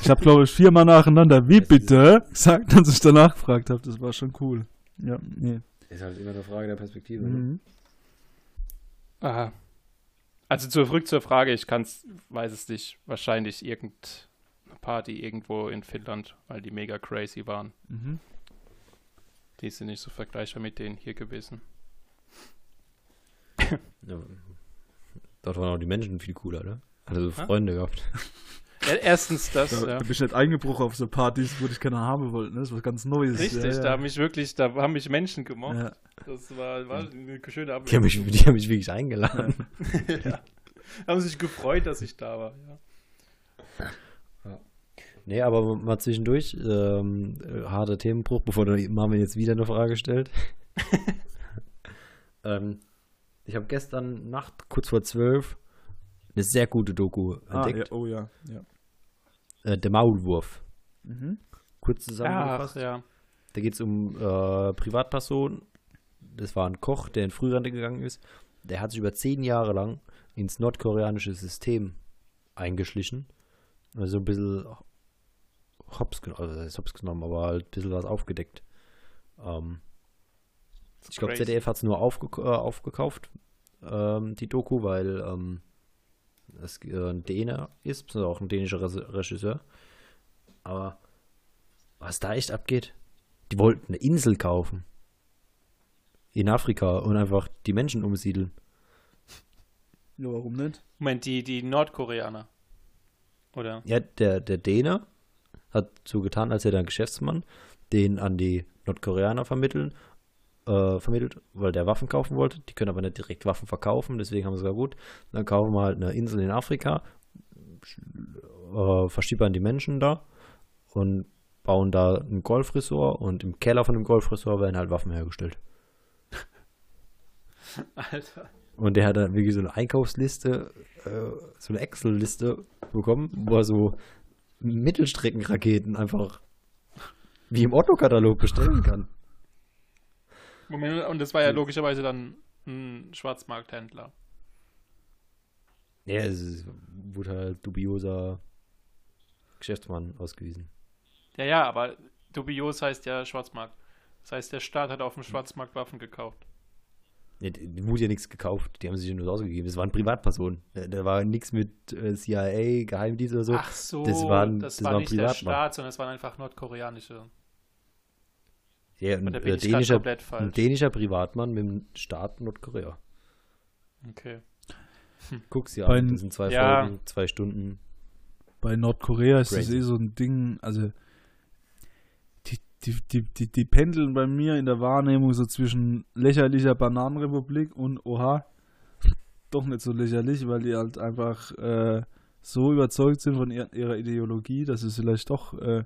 Ich habe, glaube ich, viermal nacheinander, wie bitte, gesagt, als ich danach gefragt habe. Das war schon cool. Ja, nee. Ist halt immer eine Frage der Perspektive. Mhm. Aha. Also zurück zur Frage, ich kann's, weiß es nicht, wahrscheinlich irgendeine Party irgendwo in Finnland, weil die mega crazy waren. Mhm. Die sind nicht so vergleichbar mit denen hier gewesen. Dort waren auch die Menschen viel cooler, ne? Also so. Freunde gehabt. Ja, erstens das, Da, ja. da bist du nicht eingebrochen auf so Partys, wo dich keiner haben wollte. Ne? Das ist was ganz Neues. Richtig, ja, ja. da haben mich wirklich, da haben mich Menschen gemocht. Ja. Das war, war eine schöne Die haben Abwechslung. mich, die haben mich wirklich eingeladen. ja. Haben sich gefreut, dass ich da war. Ja. Nee, aber mal zwischendurch, ähm, äh, harter Themenbruch, bevor der Marvin jetzt wieder eine Frage stellt. ähm, ich habe gestern Nacht, kurz vor zwölf, eine sehr gute Doku Ah, entdeckt. ja, oh ja. ja. Äh, der Maulwurf. Mhm. Kurz Ach, zusammengefasst. ja. Da geht es um äh, Privatpersonen. Das war ein Koch, der in Frührente gegangen ist. Der hat sich über zehn Jahre lang ins nordkoreanische System eingeschlichen. Also ein bisschen hops, also hops genommen, aber halt ein bisschen was aufgedeckt. Ähm, ich glaube. ZDF hat es nur aufge äh, aufgekauft, ähm, die Doku, weil ähm, es äh, ein Däner ist, beziehungsweise auch ein dänischer Re Regisseur. Aber was da echt abgeht, die wollten eine Insel kaufen. In Afrika und einfach die Menschen umsiedeln. Ja, warum nicht? Moment, die, die Nordkoreaner. Oder? Ja, der, der Däne hat so getan, als hätte er ein Geschäftsmann, den an die Nordkoreaner vermitteln, äh, vermittelt, weil der Waffen kaufen wollte. Die können aber nicht direkt Waffen verkaufen, deswegen haben sie gesagt, gut, dann kaufen wir halt eine Insel in Afrika, äh, verschiebern die Menschen da und bauen da ein Golfresort und im Keller von dem Golfresort werden halt Waffen hergestellt. Alter. Und der hat dann wirklich so eine Einkaufsliste, äh, so eine Excel-Liste bekommen, wo er so Mittelstreckenraketen einfach wie im Otto-Katalog bestellen kann. Und das war ja logischerweise dann ein Schwarzmarkthändler. Ja, es wurde halt dubioser Geschäftsmann ausgewiesen. Ja, ja, aber dubios heißt ja Schwarzmarkt. Das heißt, der Staat hat auf dem Schwarzmarkt Waffen gekauft. Ja, die, wurde ja nichts gekauft, die haben sich ja nur ausgegeben. Das waren Privatpersonen. Da, da war nichts mit äh, CIA, Geheimdienst oder so. Ach so, das waren- das das war nicht der. Staat, sondern es waren einfach nordkoreanische. Ja, ein, äh, dänischer, komplett ein falsch? dänischer Privatmann mit dem Staat Nordkorea. Okay. Guck's dir Bei- an, das sind zwei Ja. Folgen, zwei Stunden. Bei Nordkorea ist das Crazy. eh so ein Ding, also die, die, die, die, die pendeln bei mir in der Wahrnehmung so zwischen lächerlicher Bananenrepublik und oha, doch nicht so lächerlich, weil die halt einfach äh, so überzeugt sind von ihr, ihrer Ideologie, dass es vielleicht doch, äh,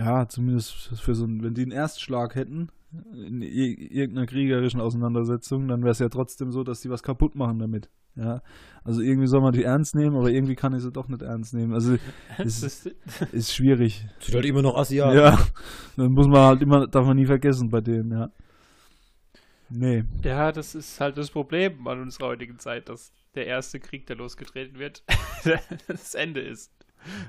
ja, zumindest für so ein, wenn die einen Erstschlag hätten in irgendeiner kriegerischen Auseinandersetzung, dann wäre es ja trotzdem so, dass die was kaputt machen damit. Ja, also irgendwie soll man die ernst nehmen, aber irgendwie kann ich sie doch nicht ernst nehmen. Also Das ist, ist, ist schwierig. Sind halt immer noch Asiaten. Ja. Dann muss man halt immer, darf man nie vergessen bei denen, ja. Nee. ja, das ist halt das Problem an unserer heutigen Zeit, dass der erste Krieg, der losgetreten wird, das Ende ist.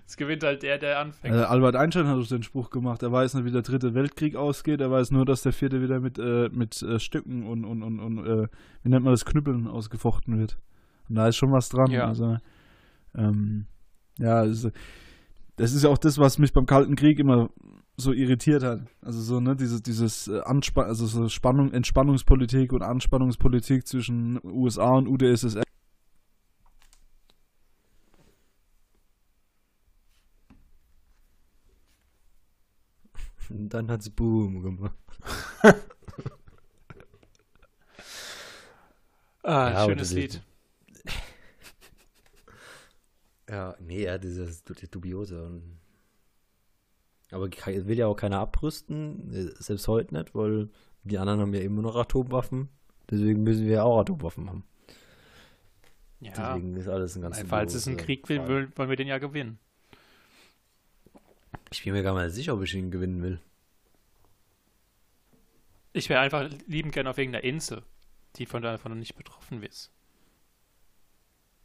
Es gewinnt halt der, der anfängt. Also Albert Einstein hat uns den Spruch gemacht, er weiß nicht, wie der dritte Weltkrieg ausgeht, er weiß nur, dass der vierte wieder mit, äh, mit äh, Stücken und, und, und, und äh, wie nennt man das, Knüppeln ausgefochten wird. Und da ist schon was dran. Ja. Also, ähm, ja, das ist, das ist ja auch das, was mich beim Kalten Krieg immer so irritiert hat. Also so, ne, dieses, dieses äh, Anspann also so Spannung, Entspannungspolitik und Anspannungspolitik zwischen USA und UdSSR. Und dann hat's Boom gemacht. ah, Ja, schönes Lied. Ja, nee, ja, dieses du- dubiose. Und aber will ja auch keiner abrüsten, äh, selbst heute nicht, weil die anderen haben ja immer noch Atomwaffen. Deswegen müssen wir ja auch Atomwaffen haben. Ja, Deswegen ist alles ein ganz falls es einen Krieg will, Fall. will, wollen wir den ja gewinnen. Ich bin mir gar nicht sicher, ob ich ihn gewinnen will. Ich wäre einfach liebend gern auf irgendeiner Insel, die von davon nicht betroffen ist.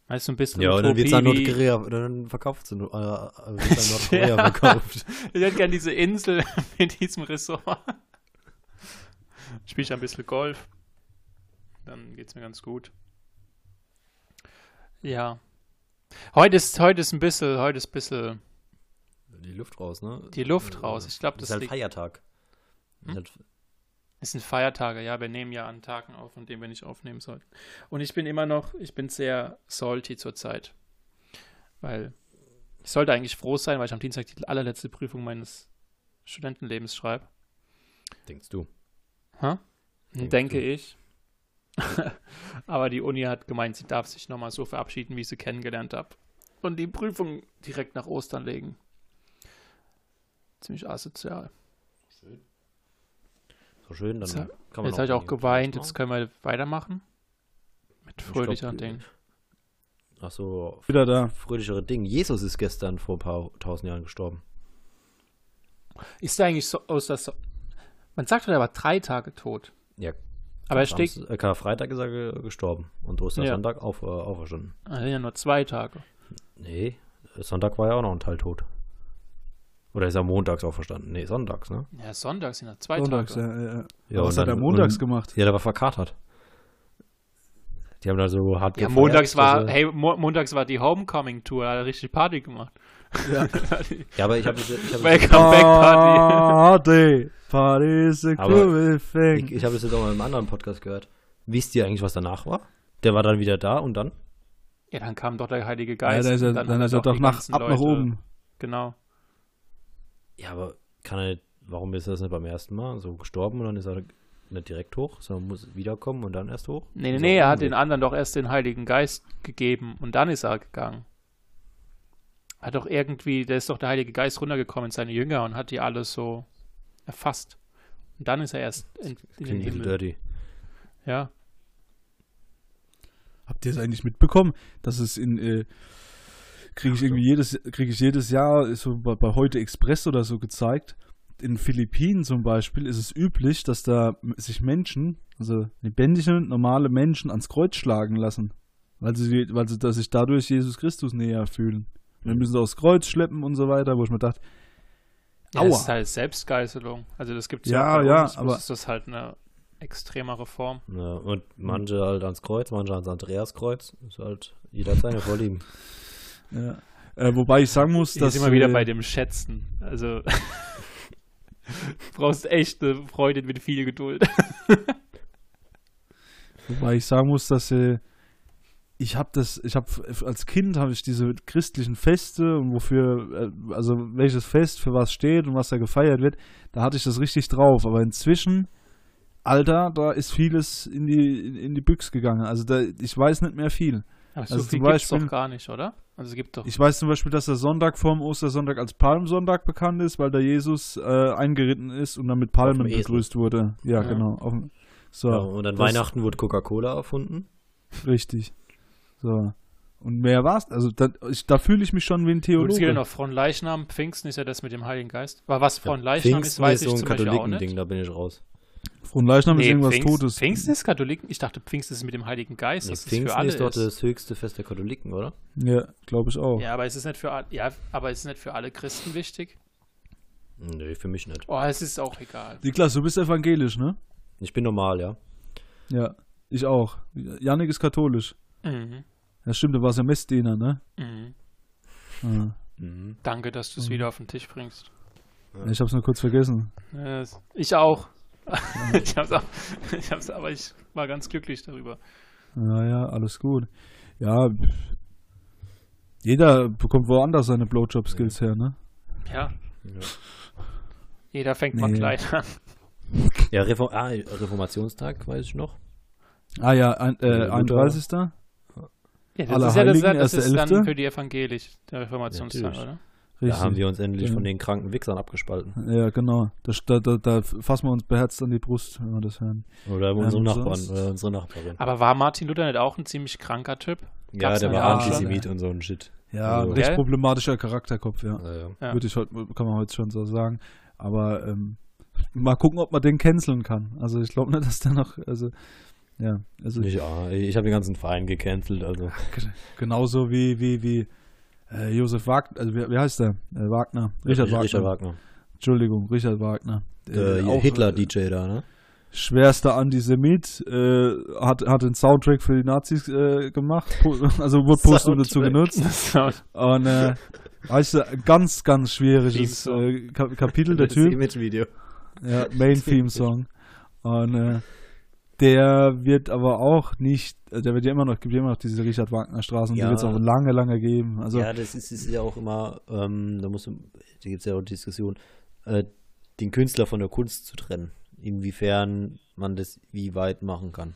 Weißt du, ein bisschen Ja, und dann wird's an Utopie wie- Nordkorea, dann verkauft sie, äh, äh, wird's an Nordkorea Ja. verkauft. Ich hätte gern diese Insel mit diesem Ressort. Spiele ich ein bisschen Golf. Dann geht es mir ganz gut. Ja. Heute ist, heute ist ein bisschen, heute ist ein bisschen Die Luft raus, ne? die Luft raus. Ich glaube, Das ist halt liegt, Feiertag. Hm? Halt, es sind Feiertage, ja, wir nehmen ja an Tagen auf, an denen wir nicht aufnehmen sollten. Und ich bin immer noch, ich bin sehr salty zurzeit. Weil ich sollte eigentlich froh sein, weil ich am Dienstag die allerletzte Prüfung meines Studentenlebens schreibe. denkst du? Ha? Denkst Denke du? ich. Aber die Uni hat gemeint, sie darf sich nochmal so verabschieden, wie ich sie kennengelernt habe. Und die Prüfung direkt nach Ostern legen. Ziemlich asozial. So schön, dann Jetzt, kann man jetzt habe ich auch geweint, jetzt können wir weitermachen. Mit Ich fröhlicheren Dingen. Ach so, Wieder da. fröhlichere Ding. Jesus ist gestern vor ein paar tausend Jahren gestorben. Ist der eigentlich so aus das. Man sagt er war drei Tage tot. Ja, Aber er steht. Äh, Karfreitag ist er ge- gestorben und Ostersonntag auf, äh, auferstanden. Er sind ja nur zwei Tage. Nee, Sonntag war ja auch noch ein Teil tot. Oder ist er montags auferstanden? Nee, sonntags, ne? Ja, Sonntag sind ja zwei Sonntags, Tage. ja, ja, ja. Ja, Was hat er dann- montags und, gemacht? Ja, der war verkatert. Die haben da so hart Ja, gefeiert, montags war, also- hey, mo montags war die Homecoming-Tour, da hat er richtig Party gemacht. Ja. Ja, aber ich habe ich hab, Welcome back Party. Party. Party is a cool thing. ich, ich hab das jetzt auch mal im anderen Podcast gehört. Wisst ihr eigentlich, was danach war? Der war dann wieder da und dann? Ja, dann kam doch der Heilige Ja, Geist. dann ist er, dann hat ist er doch nach, ab nach Leute- oben. Genau. Ja, aber kann er nicht, warum ist er das nicht beim ersten Mal so gestorben und dann ist er nicht direkt hoch, sondern muss wiederkommen und dann erst hoch? Nee, nee, nee, er hat den anderen doch erst den Heiligen Geist gegeben und dann ist er gegangen. Hat doch irgendwie, da ist doch der Heilige Geist runtergekommen in seine Jünger und hat die alles so erfasst. Und dann ist er erst in, in den Himmel. dirty. Ja. Habt ihr es eigentlich mitbekommen, dass es in äh, kriege ich irgendwie jedes kriege ich jedes Jahr ist so bei, bei heute Express oder so gezeigt. In Philippinen zum Beispiel ist es üblich, dass da m- sich Menschen, also lebendige normale Menschen ans Kreuz schlagen lassen, weil sie weil sie dass sich dadurch Jesus Christus näher fühlen. Und dann müssen sie aufs Kreuz schleppen und so weiter, wo ich mir dachte, ja Aua. das ist halt Selbstgeißelung. Also das gibt es Ja, ja, ja, uns, aber- ist das halt eine extremere Form. Ja, und manche halt ans Kreuz, manche ans Andreaskreuz. Ist halt, jeder hat seine Vorlieben. ja. äh, wobei ich sagen muss, dass sind wir wieder äh, bei dem Schätzen. Also du brauchst echt eine Freundin mit viel Geduld. Wobei ich sagen muss, dass äh, ich habe das, ich habe als Kind habe ich diese christlichen Feste und wofür, äh, also welches Fest für was steht und was da gefeiert wird, da hatte ich das richtig drauf. Aber inzwischen, Alter, da ist vieles in die in, in die Büchs gegangen. Also da, ich weiß nicht mehr viel. Aber Also so viel gibt es doch gar nicht, oder? Also es gibt doch. Ich weiß zum Beispiel, dass der Sonntag vorm Ostersonntag als Palmsonntag bekannt ist, weil da Jesus äh, eingeritten ist und dann mit Palmen begrüßt wurde. Ja, Ja. genau. Auf, so, Ja, und dann das- Weihnachten wurde Coca-Cola erfunden. Richtig. So. Und mehr war's. Also da, ich, da fühle ich mich schon wie ein Gut, es gibt ja Theologe. noch Fronleichnam, Pfingsten ist ja das mit dem Heiligen Geist. Aber was Fronleichnam ist, Pfingsten weiß ist ich so ein zum Beispiel auch Katholikending, nicht. da bin ich raus. Fronleichnam ist Nee, irgendwas Pfingst, Totes. Pfingsten ist Katholiken. Ich dachte, Pfingsten ist mit dem Heiligen Geist. Nee, Das ist Pfingsten für alle ist doch ist. das höchste Fest der Katholiken, oder? Ja, glaube ich auch. Ja, aber es ist nicht für alle. Ja, aber es ist nicht für alle Christen wichtig. Nee, für mich nicht. Oh, es ist auch egal. Niklas, du bist evangelisch, ne? Ich bin normal, ja. Ja, ich auch. Janik ist katholisch. Mhm. Ja, stimmt, du warst ja Messdiener, ne? Mhm. Ja. Mhm. Danke, dass du es Mhm. wieder auf den Tisch bringst. Ich hab's nur kurz vergessen. Es- Ich auch. ich hab's auch. Ich hab's, aber ich war ganz glücklich darüber. Ja, ja, alles gut. Ja, jeder bekommt woanders seine Blowjob-Skills her, ne? Ja, Ja, jeder fängt mal Nee. klein an. ja Reform ah, Reformationstag, weiß ich noch. Ah ja, ein, äh, Luther. 31. Ja, das Aller ist ja das, Heiligen, das ist dann für die Evangelisch, der Reformationstag, Natürlich. oder? Da haben wir uns endlich Ja. von den kranken Wichsern abgespalten. Ja, genau. Da, da, da, da fassen wir uns beherzt an die Brust, wenn wir das hören. Oder Ja, unsere Nachbarn, sonst? oder unsere Nachbarin. Aber war Martin Luther nicht auch ein ziemlich kranker Typ? Ja, gab's der ja war auch Antisemit schon. und so ein Shit. Ja, Also- ein recht Gell? problematischer Charakterkopf, ja. Ja, ja. Ja. Würde ich heute, kann man heute schon so sagen. Aber ähm, mal gucken, ob man den canceln kann. Also ich glaube nicht, dass der noch, also ja, also Nicht, ah, ich habe den ganzen Verein gecancelt, also. genauso wie, wie, wie äh, Josef Wagner, also wie, wie heißt der? Äh, Wagner. Richard Wagner. Richard Wagner. Entschuldigung, Richard Wagner. Äh, Hitler-DJ da, ne? schwerster Antisemit, äh, hat, hat den Soundtrack für die Nazis äh, gemacht, also wurde postum dazu genutzt. Und äh, weißt du, ganz, ganz schwieriges äh, Kapitel, der Das Typ. Image-Video. Ja, Main Theme Song. Und äh, der wird aber auch nicht, äh, der wird ja immer noch, gibt ja immer noch diese Richard Wagner Straßen, die Ja. wird es auch lange, lange geben. Also ja, das ist, ist ja auch immer, ähm, da muss, da gibt es ja auch Diskussion, äh, den Künstler von der Kunst zu trennen. Inwiefern man das wie weit machen kann.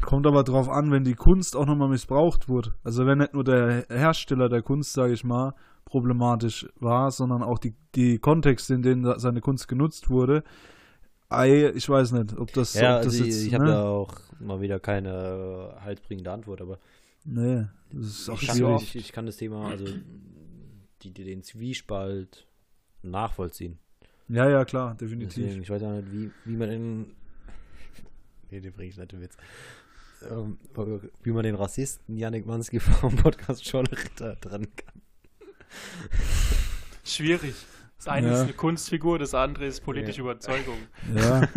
kommt aber drauf an, wenn die Kunst auch nochmal missbraucht wurde. Also wenn nicht nur der Hersteller der Kunst, sage ich mal, problematisch war, sondern auch die, die Kontexte, in denen seine Kunst genutzt wurde. Ei, ich weiß nicht, ob das, Ja, ob das also jetzt, ich, ich habe ne? da auch mal wieder keine halsbringende Antwort, aber Nee, das ist auch ich kann, schwierig. ich, ich kann das Thema, also die, die, den Zwiespalt nachvollziehen. Ja, ja, klar, definitiv. Deswegen, ich weiß auch nicht, wie, wie man den. Nee, den bringe ich nicht im Witz. Ähm, wie man den Rassisten Yannick Mansky vom Podcast schon Ritter trennen kann. Schwierig. Das eine Ja. ist eine Kunstfigur, das andere ist politische Ja. Überzeugung. Ja.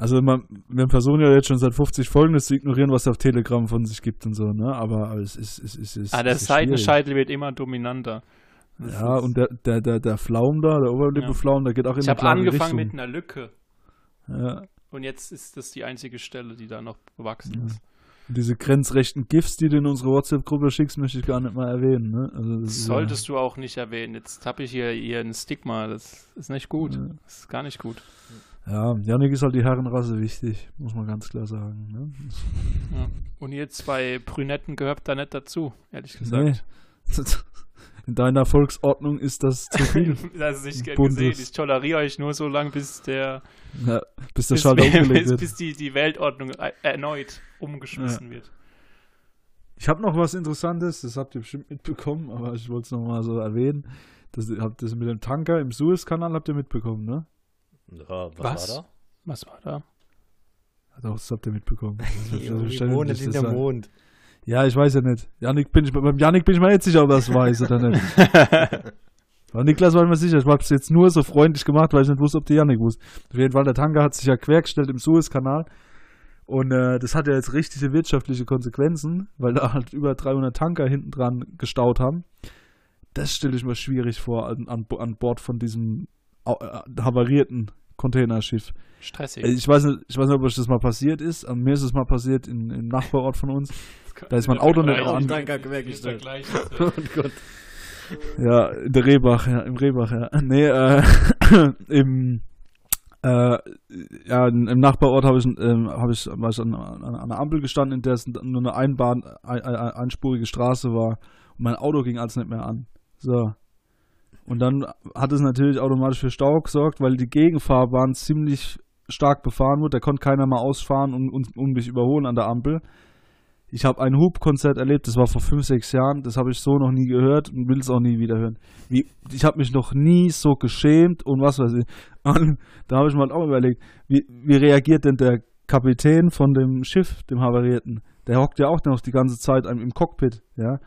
Also man, wir versuchen ja jetzt schon seit 50 Folgen das zu ignorieren, was er auf Telegram von sich gibt und so, ne? Aber, aber es ist, es ist, es ist Ah, der. Seitenscheitel wird immer dominanter. Das Ja, und der, der, der, der Flaum da, der Oberlippeflaum, der geht auch in ich habe angefangen Richtung. mit einer Lücke Ja. und jetzt ist das die einzige Stelle, die da noch bewachsen Ja. ist. Und diese grenzrechten GIFs, die du in unsere WhatsApp-Gruppe schickst, möchte ich gar nicht mal erwähnen, ne? Also ist ja- Solltest du auch nicht erwähnen. Jetzt habe ich hier, hier ein Stigma. Das ist nicht gut. Ja. Das ist gar nicht gut. Ja, Janik ist halt die Herrenrasse wichtig, muss man ganz klar sagen. Ne? Ja. Und ihr zwei Brünetten gehört da nicht dazu, ehrlich gesagt. Nee. In deiner Volksordnung ist das zu viel. das ist nicht Bundes. gesehen. Ich toleriere euch nur so lange, bis der ja, bis der bis, Schalter umgelegt bis, wird. bis die, die Weltordnung e- erneut umgeschmissen wird. Ich habe noch was Interessantes, das habt ihr bestimmt mitbekommen, aber ich wollte es nochmal so erwähnen. Das, habt das mit dem Tanker im Suezkanal habt ihr mitbekommen, ne? Ja, was, Was? war Was war da? Ja, Doch, das habt ihr mitbekommen. da? Das- das- das- Wir wohnen das- in das- der Mond. Ja, ich weiß ja nicht. Janik bin ich, beim Janik bin ich mir jetzt sicher, ob er es weiß oder nicht. Aber Niklas war mir sicher, ich habe es jetzt nur so freundlich gemacht, weil ich nicht wusste, ob der Janik wusste. Auf jeden Fall, der Tanker hat sich ja quergestellt im Suezkanal. Und äh, das hat ja jetzt richtige wirtschaftliche Konsequenzen, weil da halt über 300 Tanker hinten dran gestaut haben. Das stelle ich mir schwierig vor an, an, an Bord von diesem äh, havarierten Containerschiff. Stressig. Äh, Ich weiß, nicht, ich weiß nicht, ob euch das mal passiert ist. An mir ist es mal passiert in, im Nachbarort von uns. da ist mein Auto nicht an-. Oh Gott. Ja, in der Rehbach, ja, im Rehbach, ja. Nee, äh, im, äh, ja, im Nachbarort habe ich, ähm, hab ich, war ich an, an, an einer Ampel gestanden, in der es nur eine Einbahn, ein, ein, einspurige Straße war und mein Auto ging alles nicht mehr an. So. Und dann hat es natürlich automatisch für Stau gesorgt, weil die Gegenfahrbahn ziemlich stark befahren wurde. Da konnte keiner mal ausfahren und, und, und mich überholen an der Ampel. Ich habe ein Hubkonzert erlebt, das war vor fünf, sechs Jahren, das habe ich so noch nie gehört und will es auch nie wieder hören. Wie, ich habe mich noch nie so geschämt und was weiß ich. Und da habe ich mal auch überlegt, wie, wie reagiert denn der Kapitän von dem Schiff, dem Havarierten? Der hockt ja auch noch die ganze Zeit im Cockpit, ja.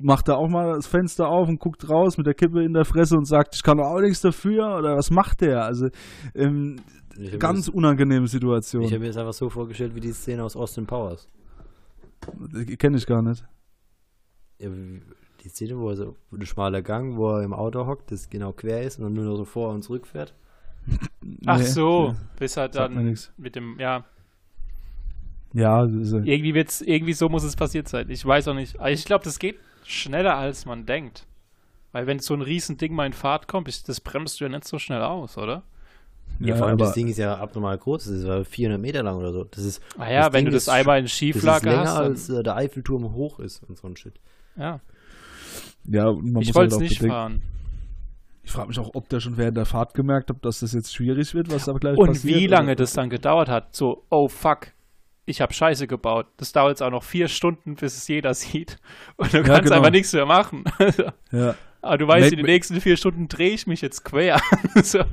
Macht da auch mal das Fenster auf und guckt raus mit der Kippe in der Fresse und sagt, ich kann auch nichts dafür oder was macht der? Also ähm, habe ganz unangenehme mir, Situation. ich hab mir das einfach so vorgestellt wie die Szene aus Austin Powers. Kenne ich gar nicht. Ja, die Szene, wo er so ein schmaler Gang, wo er im Auto hockt, das genau quer ist und dann nur noch so vor und zurück fährt. Ach Nee. so, bis er mir dann mit dem, ja, Ja, das irgendwie wird's, irgendwie so muss es passiert sein. Ich weiß auch nicht. Aber ich glaube, das geht schneller, als man denkt. Weil wenn so ein Riesending mal in Fahrt kommt, ist- das bremst du ja nicht so schnell aus, oder? Ja, ja, vor allem aber das Ding ist ja abnormal groß, das ist ja 400 Meter lang oder so. Das ist, Ah ja, Das wenn Ding du das einmal in das ist Schieflage länger hast. Dann, als äh, der Eiffelturm hoch ist und so ein Shit. ja, ja, und man ich muss wollte halt auch nicht bedenken- fahren. Ich frage mich auch, ob der schon während der Fahrt gemerkt hat, dass das jetzt schwierig wird, was aber gleich Und passiert. wie lange oder? das dann gedauert hat. So, oh fuck, ich habe Scheiße gebaut. Das dauert jetzt auch noch vier Stunden, bis es jeder sieht. Und du Ja, kannst genau. einfach nichts mehr machen. Ja. Aber du weißt, Mate- in den nächsten vier Stunden drehe ich mich jetzt quer. so. ja,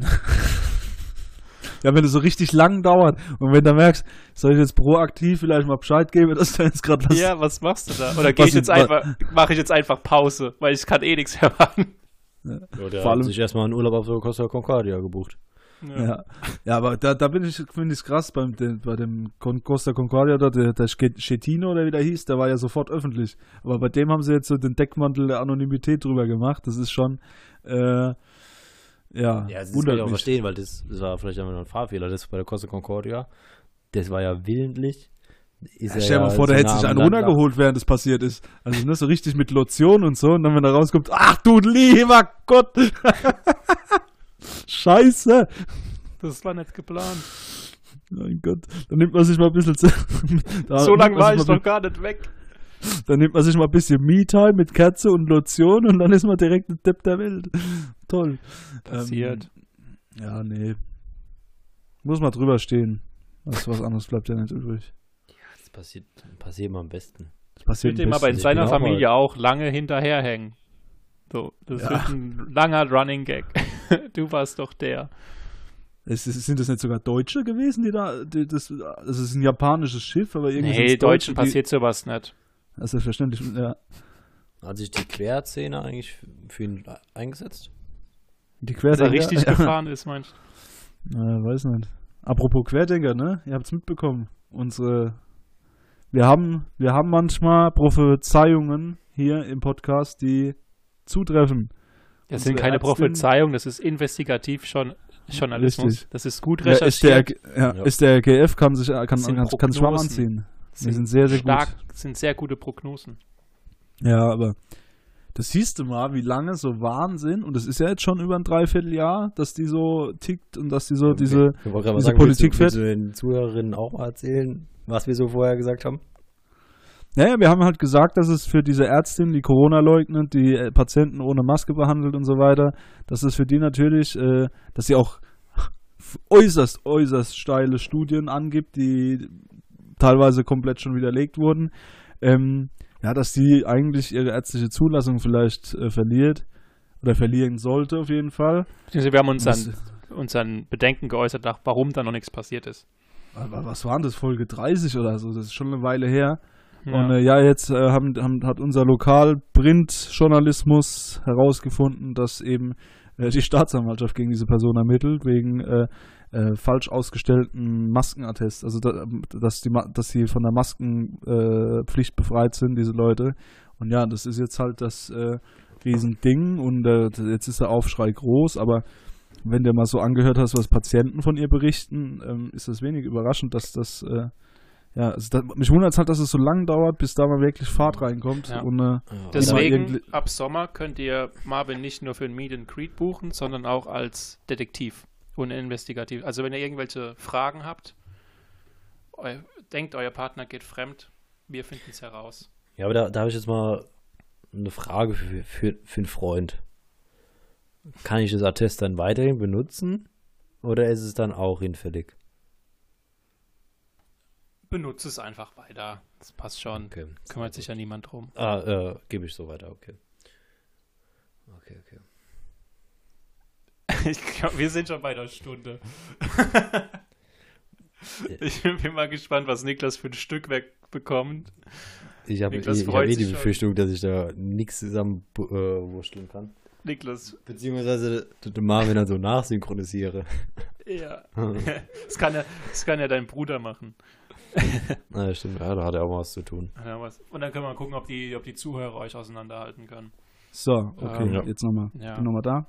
wenn es so richtig lang dauert und wenn du merkst, soll ich jetzt proaktiv vielleicht mal Bescheid geben, dass da jetzt gerade was. Ja, was machst du da? Oder gehe ich jetzt einfach, mache ich jetzt einfach Pause, weil ich kann eh nichts mehr machen. Ja, der Vor allem- hat sich erstmal einen Urlaub auf der Costa Concordia gebucht. Ja, ja aber da, da bin ich, finde ich krass beim, den, bei dem Con Costa Concordia da, der, der Schettino oder wie der hieß, der war ja sofort öffentlich. Aber bei dem haben sie jetzt so den Deckmantel der Anonymität drüber gemacht. Das ist schon, äh, ja, Ja, das kann ich auch verstehen, weil das, das war vielleicht einfach nur ein Fahrfehler. Das bei der Costa Concordia, das war ja willentlich. Ja, stell dir mal vor, der hätte sich einen runtergeholt, während das passiert ist. Also ne, so richtig mit Lotion und so. Und dann, wenn er rauskommt, ach du lieber Gott. Scheiße. Das war nicht geplant. Mein Gott. Dann nimmt man sich mal ein bisschen. so lange war ich doch gar nicht weg. Dann nimmt man sich mal ein bisschen Me-Time mit Kerze und Lotion und dann ist man direkt ein Depp der Welt. Toll. Passiert. Ähm, ja, nee. Muss mal drüber stehen. Was, was anderes bleibt ja nicht übrig. Ja, das passiert, passiert immer am besten. Das passiert Wird ihm aber in seiner Familie auch lange hinterherhängen. So, das ja. wird ein langer Running Gag. du warst doch der. Es, sind das nicht sogar Deutsche gewesen, die da, die, das, also es ist ein japanisches Schiff, aber irgendwie. Nee, Deutschen Deutsche, passiert sowas nicht. Das ist verständlich, ja. Hat sich die Querzähne eigentlich für ihn eingesetzt? Die Querdenker? Dass er richtig ja. gefahren ist, meinst du? Na, weiß nicht. Apropos Querdenker, ne? Ihr habt es mitbekommen. Unsere. Wir haben, wir haben manchmal Prophezeiungen hier im Podcast, die zutreffen. Das sind keine Prophezeiungen, das ist investigativ schon Journalismus. Richtig. Das ist gut recherchiert. Ja, ist, der, ja, ja. ist der GF kann sich kann, kann, kann Schwamm anziehen. Sind, sind sehr, sehr stark, gut. sind sehr gute Prognosen. Ja, aber das siehst du mal, wie lange so Wahnsinn, und das ist ja jetzt schon über ein Dreivierteljahr, dass die so tickt und dass die so diese, diese sagen, Politik willst du, willst du den Zuhörerinnen auch mal erzählen, was wir so vorher gesagt haben? Naja, wir haben halt gesagt, dass es für diese Ärztin, die Corona leugnet, die äh, Patienten ohne Maske behandelt und so weiter, dass es für die natürlich, äh, dass sie auch äußerst, äußerst steile Studien angibt, die teilweise komplett schon widerlegt wurden. Ähm, ja, dass sie eigentlich ihre ärztliche Zulassung vielleicht äh, verliert oder verlieren sollte auf jeden Fall. Wir haben uns an, unseren Bedenken geäußert, warum da noch nichts passiert ist. Was waren das, Folge 30 oder so? Das ist schon eine Weile her. Ja. Und äh, ja, jetzt äh, haben, haben, hat unser Lokal-Print-Journalismus herausgefunden, dass eben äh, die Staatsanwaltschaft gegen diese Person ermittelt, wegen äh, äh, falsch ausgestellten Maskenattest. Also, da, dass, die, dass sie von der Maskenpflicht äh, befreit sind, diese Leute. Und ja, das ist jetzt halt das Riesending und jetzt ist der Aufschrei groß, aber wenn du mal so angehört hast, was Patienten von ihr berichten, ähm, ist das wenig überraschend, dass das ja, also da, mich wundert es halt, dass es so lange dauert, bis da mal wirklich Fahrt reinkommt. Ja. Und, äh, Deswegen, ab Sommer könnt ihr Marvin nicht nur für ein Meet and Greet buchen, sondern auch als Detektiv und investigativ. Also wenn ihr irgendwelche Fragen habt, eu denkt, euer Partner geht fremd, wir finden es heraus. Ja, aber da, da habe ich jetzt mal eine Frage für, für, für einen Freund. Kann ich das Attest dann weiterhin benutzen oder ist es dann auch hinfällig? Benutze es einfach weiter. Das passt schon. Okay. Kümmert sich ja niemand drum. Ah, äh, gebe ich so weiter, okay. Okay, okay. ich glaube, wir sind schon bei der Stunde. ich bin mal gespannt, was Niklas für ein Stück wegbekommt. Ich habe hab eh die Befürchtung, schon. dass ich da nichts zusammenwurschteln äh, kann. Niklas. Beziehungsweise der Marvin dann so nachsynchronisiere. Ja. das, kann ja. das kann ja dein Bruder machen. Na, stimmt, ja, da hat er auch was zu tun. Ja, was. Und dann können wir gucken, ob die, ob die Zuhörer euch auseinanderhalten können. So, okay, ähm, jetzt nochmal. Ja. Bin nochmal da.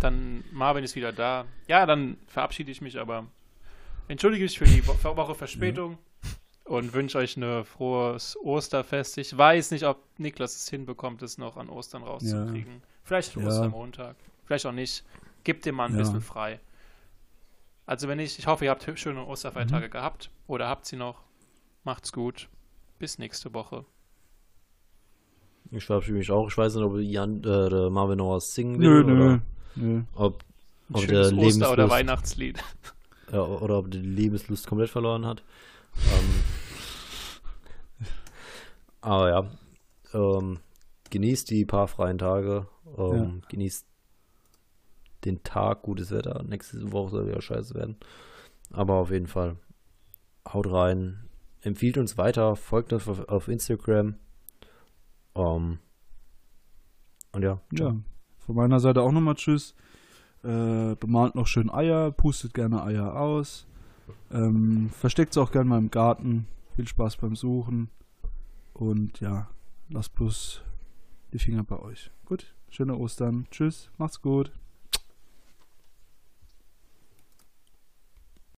Dann Marvin ist wieder da. Ja, dann verabschiede ich mich, aber entschuldige mich für die Wo Woche Verspätung ja. und wünsche euch ein frohes Osterfest. Ich weiß nicht, ob Niklas es hinbekommt, es noch an Ostern rauszukriegen. Ja. Vielleicht Ostermontag, vielleicht auch nicht. Gebt dem mal ein bisschen frei. Also wenn ich, ich hoffe, ihr habt schöne Osterfeiertage mhm. gehabt oder habt sie noch. Macht's gut. Bis nächste Woche. Ich verabschiede mich auch. Ich weiß nicht, ob Jan, äh, der Marvin noch was singen will. Nö, oder nö. Ob, ob der Oster- Lebenslust, oder Weihnachtslied. Ja, oder ob die Lebenslust komplett verloren hat. ähm, aber ja, ähm, genießt die paar freien Tage. Ähm, ja. Genießt den Tag, gutes Wetter. Nächste Woche soll wieder scheiße werden. Aber auf jeden Fall, haut rein. Empfiehlt uns weiter, folgt uns auf, auf Instagram. Um, ähm, und ja. Ja, von meiner Seite auch nochmal Tschüss. Äh, bemalt noch schön Eier, pustet gerne Eier aus. Ähm, versteckt es auch gerne mal im Garten. Viel Spaß beim Suchen. Und ja, lasst bloß die Finger bei euch. Gut, schöne Ostern. Tschüss, macht's gut.